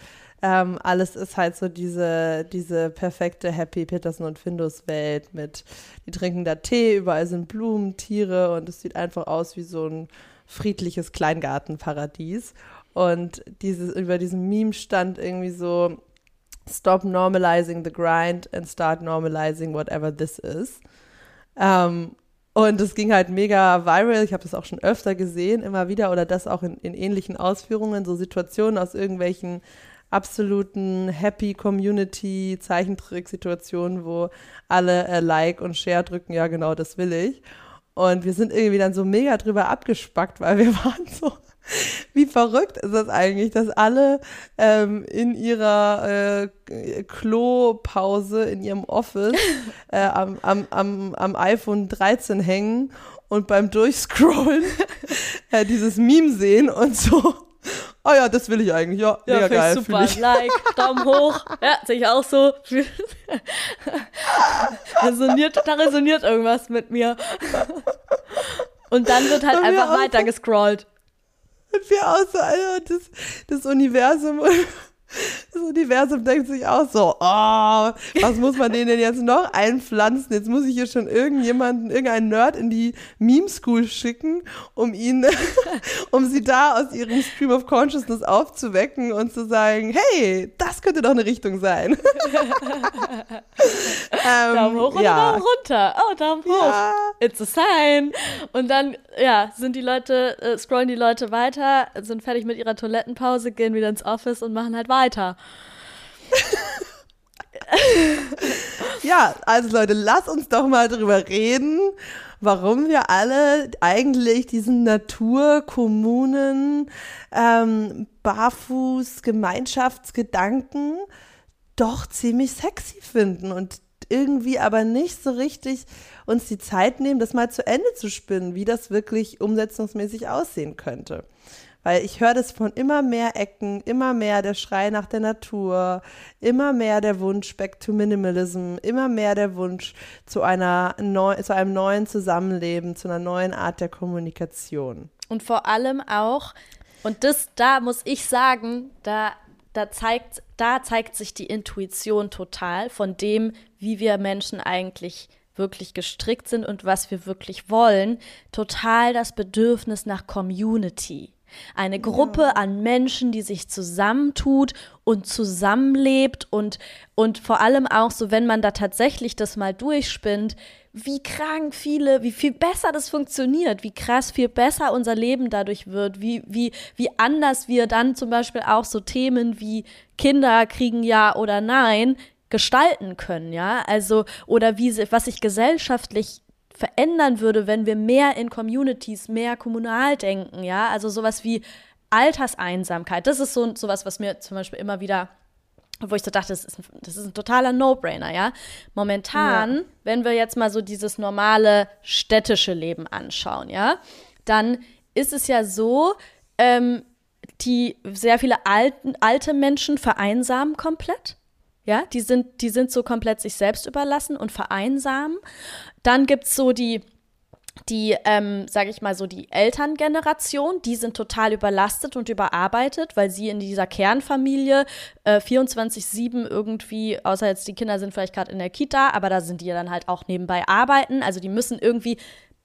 ähm, alles ist halt so diese, diese perfekte Happy Peterson und Findus Welt mit, die trinken da Tee, überall sind Blumen, Tiere und es sieht einfach aus wie so ein friedliches Kleingartenparadies. Und dieses, über diesem Meme stand irgendwie so, Stop normalizing the grind and start normalizing whatever this is. Ähm, und es ging halt mega viral. Ich habe das auch schon öfter gesehen, immer wieder, oder das auch in, in ähnlichen Ausführungen, so Situationen aus irgendwelchen absoluten Happy Community Zeichentrick-Situationen, wo alle äh, Like und Share drücken, ja genau, das will ich. Und wir sind irgendwie dann so mega drüber abgespackt, weil wir waren so, wie verrückt ist das eigentlich, dass alle ähm, in ihrer äh, Klopause in ihrem Office äh, am, am, am, am iPhone 13 hängen und beim Durchscrollen äh, dieses Meme sehen und so. Oh ja, das will ich eigentlich, ja. Ja, mega geil. Super. Ich. Like, Daumen hoch. Ja, sehe ich auch so. resoniert, da resoniert irgendwas mit mir. Und dann wird halt einfach weiter gescrollt. Und wir auch so, also das, das Universum das Universum denkt sich auch so, oh, was muss man denen denn jetzt noch einpflanzen? Jetzt muss ich hier schon irgendjemanden, irgendeinen Nerd in die Meme School schicken, um ihn, um sie da aus ihrem Stream of Consciousness aufzuwecken und zu sagen, hey, das könnte doch eine Richtung sein. ähm, Daumen hoch oder ja. Daumen runter? Oh, Daumen hoch. Ja. It's a sign. Und dann, ja, sind die Leute, äh, scrollen die Leute weiter, sind fertig mit ihrer Toilettenpause, gehen wieder ins Office und machen halt weiter weiter. ja, also Leute, lass uns doch mal drüber reden, warum wir alle eigentlich diesen Naturkommunen, ähm, Barfuß, Gemeinschaftsgedanken doch ziemlich sexy finden und irgendwie aber nicht so richtig uns die Zeit nehmen, das mal zu Ende zu spinnen, wie das wirklich umsetzungsmäßig aussehen könnte. Weil ich höre das von immer mehr Ecken, immer mehr der Schrei nach der Natur, immer mehr der Wunsch back to Minimalism, immer mehr der Wunsch zu einer neu, zu einem neuen Zusammenleben, zu einer neuen Art der Kommunikation. Und vor allem auch, und das, da muss ich sagen, da, da zeigt, da zeigt sich die Intuition total von dem, wie wir Menschen eigentlich wirklich gestrickt sind und was wir wirklich wollen, total das Bedürfnis nach Community. Eine Gruppe ja. an Menschen, die sich zusammentut und zusammenlebt und, und vor allem auch so, wenn man da tatsächlich das mal durchspinnt, wie krank viele, wie viel besser das funktioniert, wie krass viel besser unser Leben dadurch wird, wie, wie, wie anders wir dann zum Beispiel auch so Themen wie Kinder kriegen ja oder nein gestalten können, ja, also oder wie was sich gesellschaftlich verändern würde, wenn wir mehr in Communities, mehr kommunal denken, ja, also sowas wie Alterseinsamkeit. Das ist so sowas, was mir zum Beispiel immer wieder wo ich so dachte, das ist ein, das ist ein totaler No-Brainer, ja. Momentan, ja. wenn wir jetzt mal so dieses normale städtische Leben anschauen, ja, dann ist es ja so, ähm, die sehr viele alten, alte Menschen vereinsamen komplett. Ja, die sind, die sind so komplett sich selbst überlassen und vereinsamen. Dann gibt es so die, die, ähm, sage ich mal so, die Elterngeneration, die sind total überlastet und überarbeitet, weil sie in dieser Kernfamilie äh, 24-7 irgendwie, außer jetzt die Kinder sind vielleicht gerade in der Kita, aber da sind die dann halt auch nebenbei arbeiten. Also die müssen irgendwie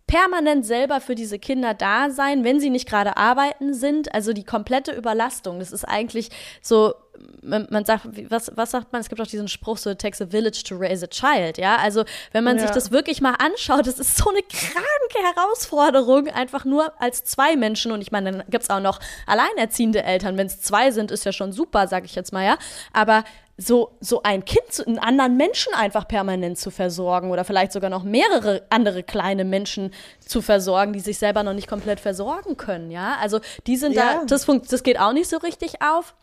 permanent selber für diese Kinder da sein, wenn sie nicht gerade arbeiten sind. Also die komplette Überlastung. Das ist eigentlich so man sagt, was, was sagt man? Es gibt auch diesen Spruch, so, it takes a village to raise a child, ja. Also, wenn man ja. sich das wirklich mal anschaut, das ist so eine kranke Herausforderung, einfach nur als zwei Menschen. Und ich meine, dann gibt es auch noch alleinerziehende Eltern. Wenn es zwei sind, ist ja schon super, sag ich jetzt mal, ja. Aber so, so ein Kind, einen anderen Menschen einfach permanent zu versorgen oder vielleicht sogar noch mehrere andere kleine Menschen zu versorgen, die sich selber noch nicht komplett versorgen können, ja. Also, die sind ja. da, das, das geht auch nicht so richtig auf.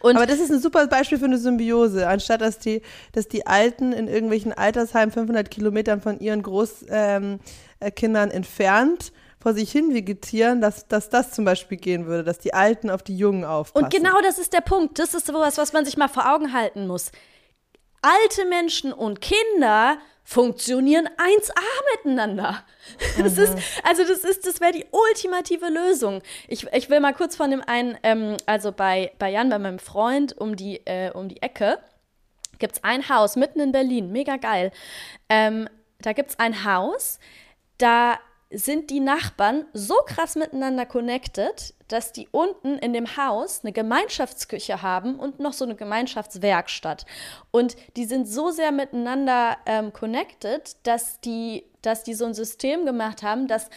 Und Aber das ist ein super Beispiel für eine Symbiose. Anstatt dass die, dass die Alten in irgendwelchen Altersheimen 500 Kilometern von ihren Großkindern ähm, äh, entfernt vor sich hin vegetieren, dass, dass das zum Beispiel gehen würde, dass die Alten auf die Jungen aufpassen. Und genau das ist der Punkt. Das ist sowas, was man sich mal vor Augen halten muss. Alte Menschen und Kinder funktionieren 1A miteinander. Das ist, also das ist, das wäre die ultimative Lösung. Ich, ich will mal kurz von dem einen, ähm, also bei, bei Jan, bei meinem Freund um die, äh, um die Ecke, gibt es ein Haus mitten in Berlin, mega geil. Ähm, da gibt es ein Haus, da sind die Nachbarn so krass miteinander connected, dass die unten in dem Haus eine Gemeinschaftsküche haben und noch so eine Gemeinschaftswerkstatt. Und die sind so sehr miteinander ähm, connected, dass die, dass die so ein System gemacht haben, dass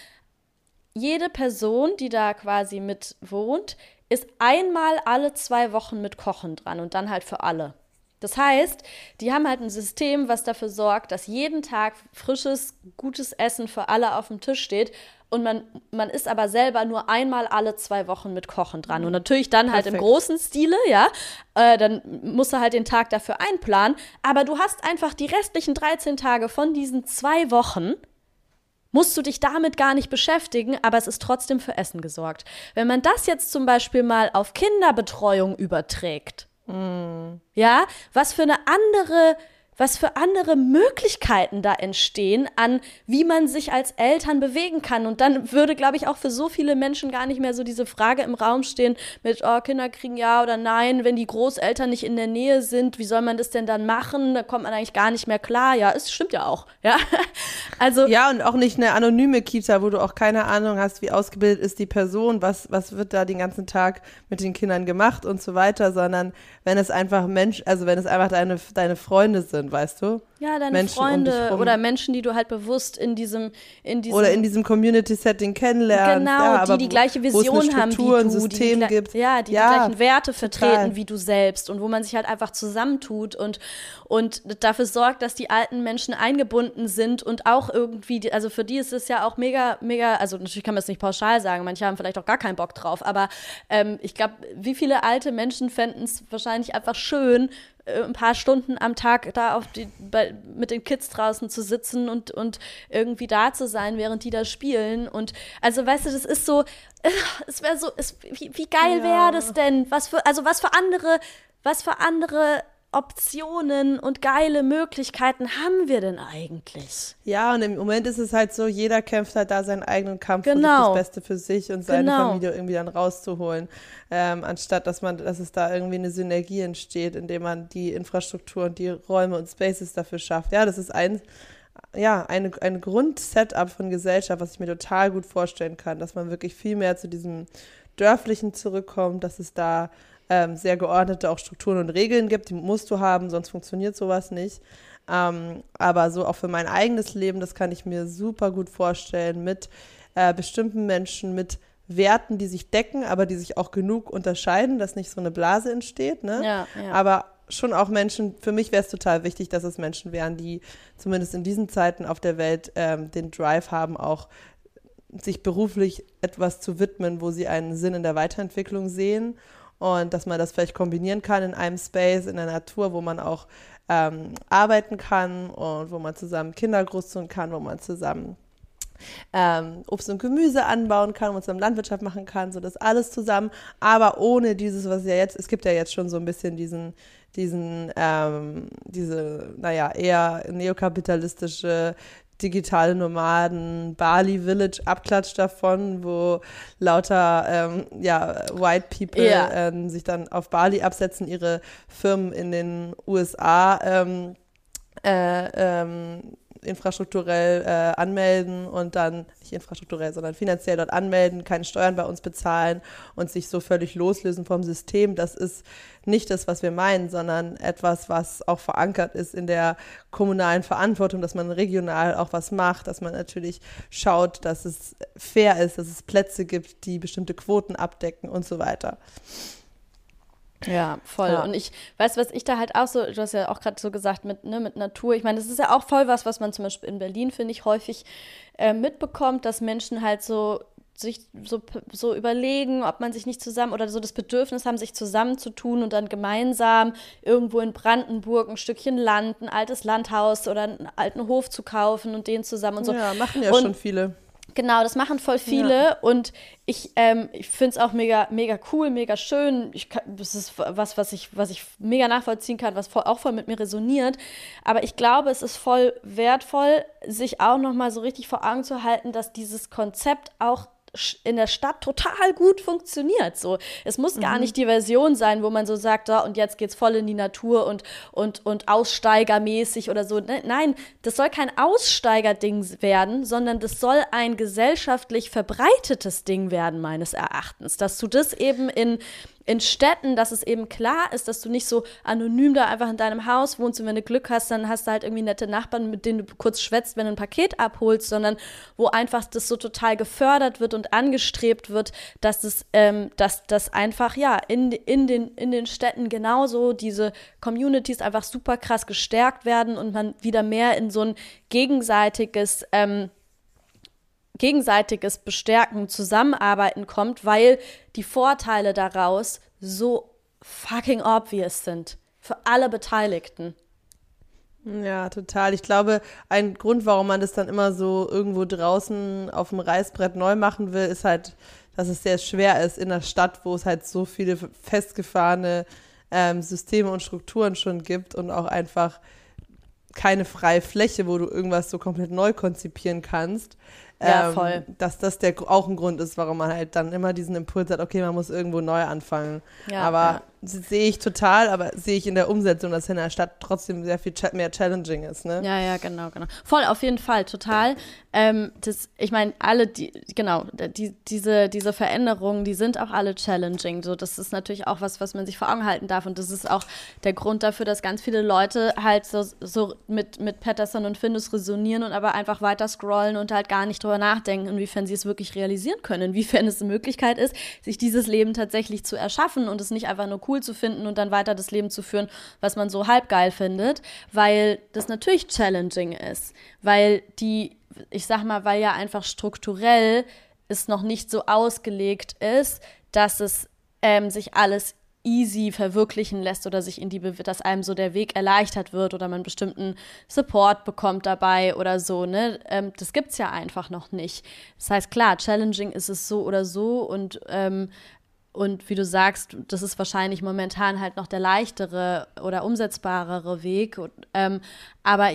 jede Person, die da quasi mit wohnt, ist einmal alle zwei Wochen mit Kochen dran und dann halt für alle. Das heißt, die haben halt ein System, was dafür sorgt, dass jeden Tag frisches, gutes Essen für alle auf dem Tisch steht. Und man, man ist aber selber nur einmal alle zwei Wochen mit Kochen dran. Und natürlich dann Perfekt. halt im großen Stile, ja. Äh, dann musst du halt den Tag dafür einplanen. Aber du hast einfach die restlichen 13 Tage von diesen zwei Wochen musst du dich damit gar nicht beschäftigen, aber es ist trotzdem für Essen gesorgt. Wenn man das jetzt zum Beispiel mal auf Kinderbetreuung überträgt, Mm. Ja, was für eine andere was für andere Möglichkeiten da entstehen, an wie man sich als Eltern bewegen kann. Und dann würde, glaube ich, auch für so viele Menschen gar nicht mehr so diese Frage im Raum stehen mit, oh, Kinder kriegen ja oder nein, wenn die Großeltern nicht in der Nähe sind, wie soll man das denn dann machen? Da kommt man eigentlich gar nicht mehr klar. Ja, es stimmt ja auch. Ja, also. Ja, und auch nicht eine anonyme Kita, wo du auch keine Ahnung hast, wie ausgebildet ist die Person, was, was wird da den ganzen Tag mit den Kindern gemacht und so weiter, sondern wenn es einfach Mensch, also wenn es einfach deine, deine Freunde sind sind, weißt du? Ja, deine Menschen Freunde um oder Menschen, die du halt bewusst in diesem, in diesem oder in diesem Community-Setting kennenlernst. Genau, ja, die die gleiche Vision haben wie du, System die, gibt. ja, die ja, die gleichen Werte total. vertreten wie du selbst und wo man sich halt einfach zusammentut und und dafür sorgt, dass die alten Menschen eingebunden sind und auch irgendwie, also für die ist es ja auch mega, mega, also natürlich kann man es nicht pauschal sagen, manche haben vielleicht auch gar keinen Bock drauf, aber ähm, ich glaube, wie viele alte Menschen fänden es wahrscheinlich einfach schön, äh, ein paar Stunden am Tag da auf die, bei, mit den Kids draußen zu sitzen und, und irgendwie da zu sein, während die da spielen. Und also weißt du, das ist so, es wäre so, es, wie, wie geil ja. wäre das denn? Was für, also was für andere, was für andere Optionen und geile Möglichkeiten haben wir denn eigentlich? Ja, und im Moment ist es halt so, jeder kämpft halt da seinen eigenen Kampf genau. das Beste für sich und seine genau. Familie irgendwie dann rauszuholen, ähm, anstatt dass man, dass es da irgendwie eine Synergie entsteht, indem man die Infrastruktur und die Räume und Spaces dafür schafft. Ja, das ist ein ja, eine, ein Grundsetup von Gesellschaft, was ich mir total gut vorstellen kann, dass man wirklich viel mehr zu diesem Dörflichen zurückkommt, dass es da ähm, sehr geordnete auch Strukturen und Regeln gibt, die musst du haben, sonst funktioniert sowas nicht. Ähm, aber so auch für mein eigenes Leben, das kann ich mir super gut vorstellen mit äh, bestimmten Menschen, mit Werten, die sich decken, aber die sich auch genug unterscheiden, dass nicht so eine Blase entsteht. Ne? Ja, ja. Aber schon auch Menschen, für mich wäre es total wichtig, dass es Menschen wären, die zumindest in diesen Zeiten auf der Welt ähm, den Drive haben, auch sich beruflich etwas zu widmen, wo sie einen Sinn in der Weiterentwicklung sehen und dass man das vielleicht kombinieren kann in einem Space, in der Natur, wo man auch ähm, arbeiten kann und wo man zusammen Kinder großziehen kann, wo man zusammen ähm, Obst und Gemüse anbauen kann, wo man zusammen Landwirtschaft machen kann, so das alles zusammen, aber ohne dieses, was ja jetzt, es gibt ja jetzt schon so ein bisschen diesen, diesen, ähm, diese, naja, eher neokapitalistische digitale Nomaden, Bali Village Abklatsch davon, wo lauter ähm, ja, White People ja. ähm, sich dann auf Bali absetzen, ihre Firmen in den USA ähm, äh, ähm, infrastrukturell äh, anmelden und dann, nicht infrastrukturell, sondern finanziell dort anmelden, keine Steuern bei uns bezahlen und sich so völlig loslösen vom System, das ist nicht das, was wir meinen, sondern etwas, was auch verankert ist in der kommunalen Verantwortung, dass man regional auch was macht, dass man natürlich schaut, dass es fair ist, dass es Plätze gibt, die bestimmte Quoten abdecken und so weiter. Ja, voll. Ja. Und ich weiß, was ich da halt auch so, du hast ja auch gerade so gesagt, mit, ne, mit Natur. Ich meine, das ist ja auch voll was, was man zum Beispiel in Berlin, finde ich, häufig äh, mitbekommt, dass Menschen halt so sich so, so überlegen, ob man sich nicht zusammen oder so das Bedürfnis haben, sich zusammenzutun und dann gemeinsam irgendwo in Brandenburg ein Stückchen Land, ein altes Landhaus oder einen alten Hof zu kaufen und den zusammen und so. Ja, machen ja und, schon viele. Genau, das machen voll viele ja. und ich, ähm, ich finde es auch mega, mega cool, mega schön. Ich kann, das ist was, was ich, was ich mega nachvollziehen kann, was voll, auch voll mit mir resoniert. Aber ich glaube, es ist voll wertvoll, sich auch nochmal so richtig vor Augen zu halten, dass dieses Konzept auch in der Stadt total gut funktioniert. So, es muss gar mhm. nicht die Version sein, wo man so sagt, so, und jetzt geht's voll in die Natur und und und Aussteigermäßig oder so. Ne, nein, das soll kein Aussteigerding werden, sondern das soll ein gesellschaftlich verbreitetes Ding werden meines Erachtens, dass du das eben in in Städten, dass es eben klar ist, dass du nicht so anonym da einfach in deinem Haus wohnst. Und wenn du Glück hast, dann hast du halt irgendwie nette Nachbarn, mit denen du kurz schwätzt, wenn du ein Paket abholst, sondern wo einfach das so total gefördert wird und angestrebt wird, dass es, ähm, dass das einfach ja in, in, den, in den Städten genauso diese Communities einfach super krass gestärkt werden und man wieder mehr in so ein gegenseitiges ähm, gegenseitiges Bestärken, Zusammenarbeiten kommt, weil die Vorteile daraus so fucking obvious sind. Für alle Beteiligten. Ja, total. Ich glaube, ein Grund, warum man das dann immer so irgendwo draußen auf dem Reißbrett neu machen will, ist halt, dass es sehr schwer ist in der Stadt, wo es halt so viele festgefahrene ähm, Systeme und Strukturen schon gibt und auch einfach keine freie Fläche, wo du irgendwas so komplett neu konzipieren kannst. Ja, ähm, voll. Dass das der, auch ein Grund ist, warum man halt dann immer diesen Impuls hat, okay, man muss irgendwo neu anfangen. Ja, aber ja. Sehe ich total, aber sehe ich in der Umsetzung, dass in der Stadt trotzdem sehr viel mehr challenging ist. Ne? Ja, ja, genau, genau. Voll, auf jeden Fall, total. Ähm, das, ich meine, alle, die, genau, die, diese, diese Veränderungen, die sind auch alle challenging. So, das ist natürlich auch was, was man sich vor Augen halten darf. Und das ist auch der Grund dafür, dass ganz viele Leute halt so, so mit, mit Patterson und Findus resonieren und aber einfach weiter scrollen und halt gar nicht drüber nachdenken, inwiefern sie es wirklich realisieren können, inwiefern es eine Möglichkeit ist, sich dieses Leben tatsächlich zu erschaffen und es nicht einfach nur cool zu finden und dann weiter das Leben zu führen, was man so halb geil findet, weil das natürlich challenging ist, weil die, ich sag mal, weil ja einfach strukturell es noch nicht so ausgelegt ist, dass es ähm, sich alles easy verwirklichen lässt oder sich in die, dass einem so der Weg erleichtert wird oder man bestimmten Support bekommt dabei oder so, ne? Ähm, das gibt's ja einfach noch nicht. Das heißt, klar, challenging ist es so oder so und ähm, und wie du sagst, das ist wahrscheinlich momentan halt noch der leichtere oder umsetzbarere Weg. Und, ähm, aber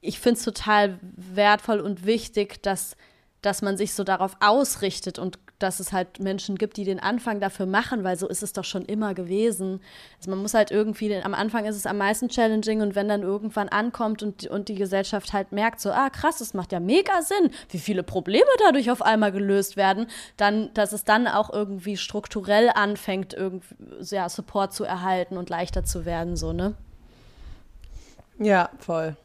ich finde es total wertvoll und wichtig, dass, dass man sich so darauf ausrichtet und dass es halt Menschen gibt, die den Anfang dafür machen, weil so ist es doch schon immer gewesen. Also man muss halt irgendwie, am Anfang ist es am meisten challenging und wenn dann irgendwann ankommt und, und die Gesellschaft halt merkt, so, ah krass, das macht ja mega Sinn, wie viele Probleme dadurch auf einmal gelöst werden, dann, dass es dann auch irgendwie strukturell anfängt, irgendwie ja, Support zu erhalten und leichter zu werden, so, ne? Ja, voll.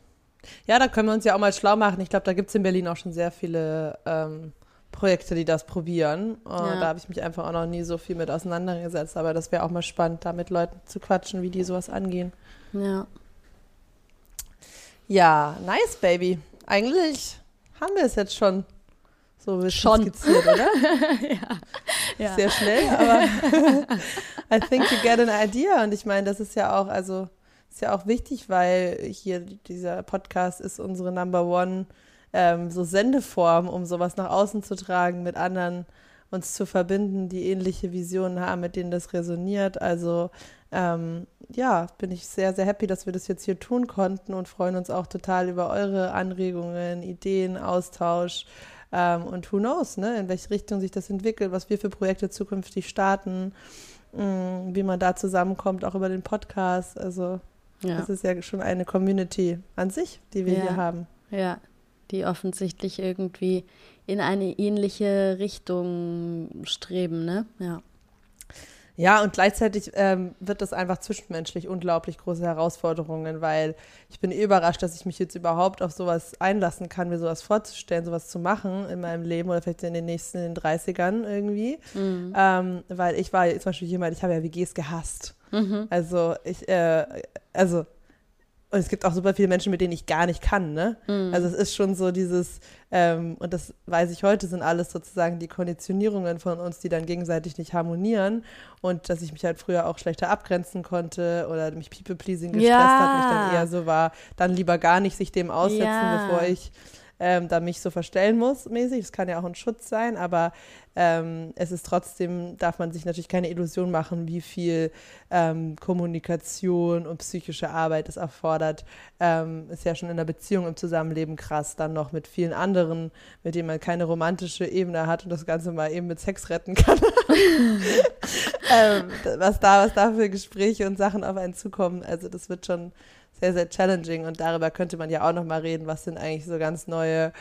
Ja, da können wir uns ja auch mal schlau machen. Ich glaube, da gibt es in Berlin auch schon sehr viele ähm, Projekte, die das probieren. Uh, ja. Da habe ich mich einfach auch noch nie so viel mit auseinandergesetzt. Aber das wäre auch mal spannend, da mit Leuten zu quatschen, wie die sowas angehen. Ja. Ja, nice, Baby. Eigentlich haben wir es jetzt schon so ein bisschen schon. skizziert, oder? ja. ja. Sehr schnell, aber I think you get an idea. Und ich meine, das ist ja auch, also ist ja auch wichtig, weil hier dieser Podcast ist unsere Number One ähm, so Sendeform, um sowas nach außen zu tragen, mit anderen uns zu verbinden, die ähnliche Visionen haben, mit denen das resoniert. Also ähm, ja, bin ich sehr, sehr happy, dass wir das jetzt hier tun konnten und freuen uns auch total über eure Anregungen, Ideen, Austausch. Ähm, und who knows, ne, in welche Richtung sich das entwickelt, was wir für Projekte zukünftig starten, mh, mm, wie man da zusammenkommt, auch über den Podcast. Also ja. Das ist ja schon eine Community an sich, die wir ja. hier haben. Ja, die offensichtlich irgendwie in eine ähnliche Richtung streben, ne? Ja. Ja, und gleichzeitig ähm, wird das einfach zwischenmenschlich unglaublich große Herausforderungen, weil ich bin überrascht, dass ich mich jetzt überhaupt auf sowas einlassen kann, mir sowas vorzustellen, sowas zu machen in meinem Leben oder vielleicht in den nächsten, in den 30ern irgendwie. Mhm. Ähm, weil ich war zum Beispiel jemand, ich habe ja WGs gehasst. Mhm. Also ich, äh, also und es gibt auch super viele Menschen, mit denen ich gar nicht kann, ne? Mhm. Also es ist schon so dieses, ähm, und das weiß ich heute, sind alles sozusagen die Konditionierungen von uns, die dann gegenseitig nicht harmonieren. Und dass ich mich halt früher auch schlechter abgrenzen konnte oder mich People-Pleasing gestresst ja. hat, mich dann eher so war, dann lieber gar nicht sich dem aussetzen, ja. bevor ich ähm, da mich so verstellen muss, mäßig. Das kann ja auch ein Schutz sein, aber ähm, es ist trotzdem, darf man sich natürlich keine Illusion machen, wie viel ähm, Kommunikation und psychische Arbeit es erfordert. Ähm, ist ja schon in der Beziehung, im Zusammenleben krass, dann noch mit vielen anderen, mit denen man keine romantische Ebene hat und das Ganze mal eben mit Sex retten kann. Ähm, was, da, was da für Gespräche und Sachen auf einen zukommen, also das wird schon sehr, sehr challenging und darüber könnte man ja auch noch mal reden, was sind eigentlich so ganz neue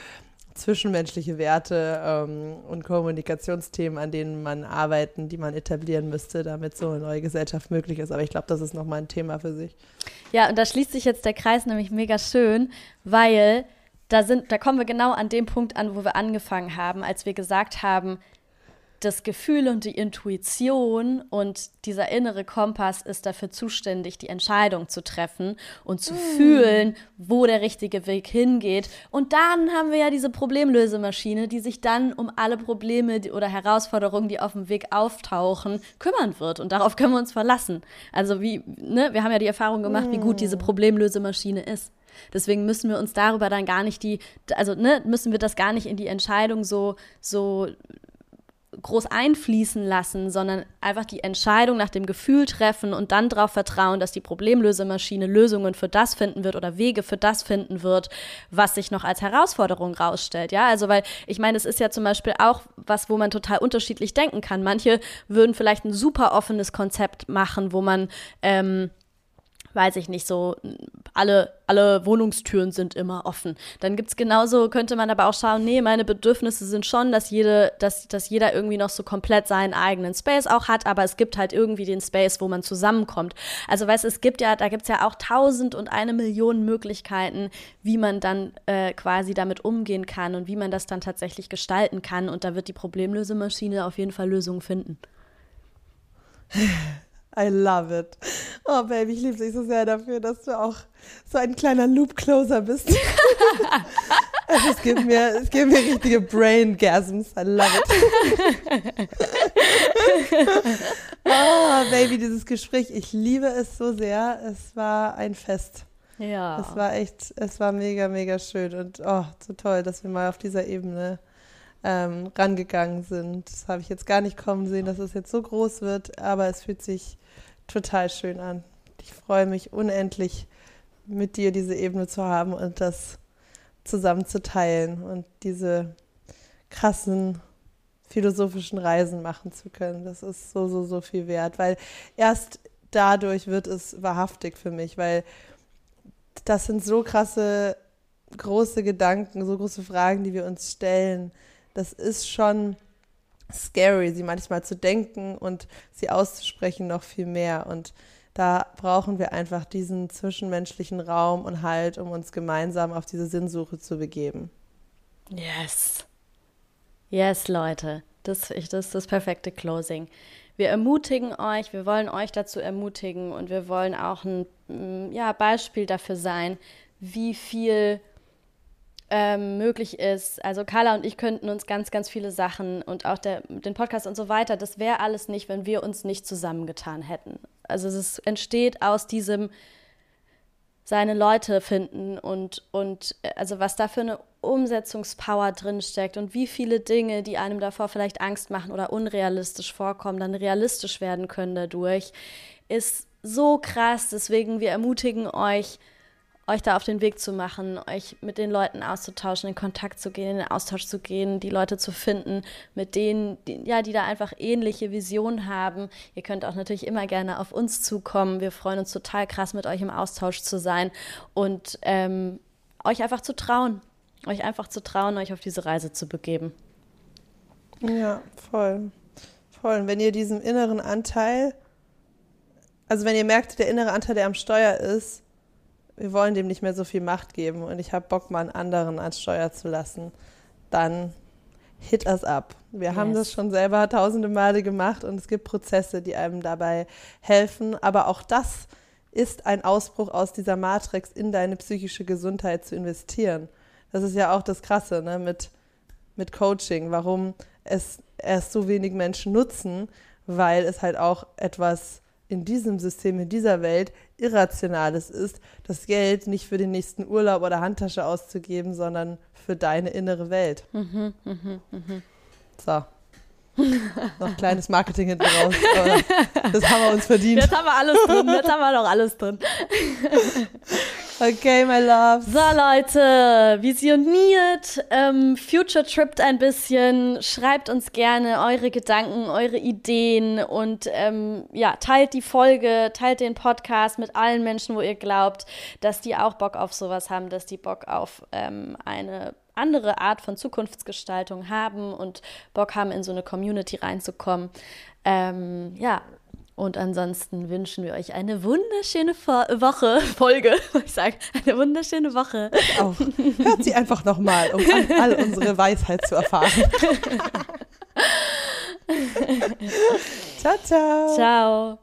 zwischenmenschliche Werte ähm, und Kommunikationsthemen, an denen man arbeiten, die man etablieren müsste, damit so eine neue Gesellschaft möglich ist. Aber ich glaube, das ist nochmal ein Thema für sich. Ja, und da schließt sich jetzt der Kreis nämlich mega schön, weil da sind, da kommen wir genau an dem Punkt an, wo wir angefangen haben, als wir gesagt haben, das Gefühl und die Intuition und dieser innere Kompass ist dafür zuständig, die Entscheidung zu treffen und zu mm. fühlen, wo der richtige Weg hingeht. Und dann haben wir ja diese Problemlösemaschine, die sich dann um alle Probleme oder Herausforderungen, die auf dem Weg auftauchen, kümmern wird. Und darauf können wir uns verlassen. Also wie, ne, wir haben ja die Erfahrung gemacht, mm. wie gut diese mm. Problemlösemaschine ist. Deswegen müssen wir uns darüber dann gar nicht die, also ne, müssen wir das gar nicht in die Entscheidung so, so groß einfließen lassen, sondern einfach die Entscheidung nach dem Gefühl treffen und dann darauf vertrauen, dass die Problemlösemaschine Lösungen für das finden wird oder Wege für das finden wird, was sich noch als Herausforderung rausstellt. Ja, also weil ich meine, es ist ja zum Beispiel auch was, wo man total unterschiedlich denken kann. Manche würden vielleicht ein super offenes Konzept machen, wo man ähm, weiß ich nicht, so alle, alle Wohnungstüren sind immer offen. Dann gibt es genauso, könnte man aber auch schauen, nee, meine Bedürfnisse sind schon, dass, jede, dass, dass jeder irgendwie noch so komplett seinen eigenen Space auch hat, aber es gibt halt irgendwie den Space, wo man zusammenkommt. Also weißt es gibt ja, da gibt es ja auch tausend und eine Million Möglichkeiten, wie man dann äh, quasi damit umgehen kann und wie man das dann tatsächlich gestalten kann. Und da wird die Problemlösemaschine auf jeden Fall Lösungen finden. I love it. Oh, Baby, ich liebe dich so sehr dafür, dass du auch so ein kleiner Loop-Closer bist. Also es gibt mir, es gibt mir richtige Brain-Gasms. I love it. oh, Baby, dieses Gespräch, ich liebe es so sehr. Es war ein Fest. Ja. Es war echt, es war mega, mega schön und oh, so toll, dass wir mal auf dieser Ebene ähm, rangegangen sind. Das habe ich jetzt gar nicht kommen sehen, dass es jetzt so groß wird, aber es fühlt sich total schön an. Ich freue mich unendlich, mit dir diese Ebene zu haben und das zusammen zu teilen und diese krassen philosophischen Reisen machen zu können. Das ist so, so, so viel wert, weil erst dadurch wird es wahrhaftig für mich, weil das sind so krasse, große Gedanken, so große Fragen, die wir uns stellen. Das ist schon scary, sie manchmal zu denken und sie auszusprechen noch viel mehr. Und da brauchen wir einfach diesen zwischenmenschlichen Raum und Halt, um uns gemeinsam auf diese Sinnsuche zu begeben. Yes. Yes, Leute. Das, das ist das perfekte Closing. Wir ermutigen euch, wir wollen euch dazu ermutigen und wir wollen auch ein mm, ja, Beispiel dafür sein, wie viel ähm, möglich ist. Also Carla und ich könnten uns ganz, ganz viele Sachen und auch der, den Podcast und so weiter, das wäre alles nicht, wenn wir uns nicht zusammengetan hätten. Also es entsteht aus diesem seine Leute finden und, und äh, also was da für eine Umsetzungspower drinsteckt und wie viele Dinge, die einem davor vielleicht Angst machen oder unrealistisch vorkommen, dann realistisch werden können dadurch, ist so krass. Deswegen, wir ermutigen euch, euch da auf den Weg zu machen, euch mit den Leuten auszutauschen, in Kontakt zu gehen, in den Austausch zu gehen, die Leute zu finden, mit denen, die, ja, die da einfach ähnliche Visionen haben. Ihr könnt auch natürlich immer gerne auf uns zukommen. Wir freuen uns total krass, mit euch im Austausch zu sein und ähm, euch einfach zu trauen, euch einfach zu trauen, euch auf diese Reise zu begeben. Ja, voll. Voll. Und wenn ihr diesen inneren Anteil, also wenn ihr merkt, der innere Anteil, der am Steuer ist, wir wollen dem nicht mehr so viel Macht geben und ich habe Bock, mal einen anderen ans Steuer zu lassen, dann hit us up. Wir yes. haben das schon selber tausende Male gemacht und es gibt Prozesse, die einem dabei helfen. Aber auch das ist ein Ausbruch aus dieser Matrix in deine psychische Gesundheit zu investieren. Das ist ja auch das Krasse ne, mit, mit Coaching, warum es erst so wenig Menschen nutzen, weil es halt auch etwas in diesem System, in dieser Welt Irrationales ist, das Geld nicht für den nächsten Urlaub oder Handtasche auszugeben, sondern für deine innere Welt. Mhm, mh, mh. So. noch ein kleines Marketing hinten raus. das haben wir uns verdient. Jetzt haben wir alles drin. Jetzt haben wir noch alles drin. Okay, my love. So, Leute, visioniert, ähm, future trippt ein bisschen, schreibt uns gerne eure Gedanken, eure Ideen und ähm, ja, teilt die Folge, teilt den Podcast mit allen Menschen, wo ihr glaubt, dass die auch Bock auf sowas haben, dass die Bock auf ähm, eine andere Art von Zukunftsgestaltung haben und Bock haben, in so eine Community reinzukommen. Ähm, ja, und ansonsten wünschen wir euch eine wunderschöne Woche, Folge, ich sage, eine wunderschöne Woche. Auch. Hört sie einfach nochmal, um all unsere Weisheit zu erfahren. ciao, ciao. Ciao.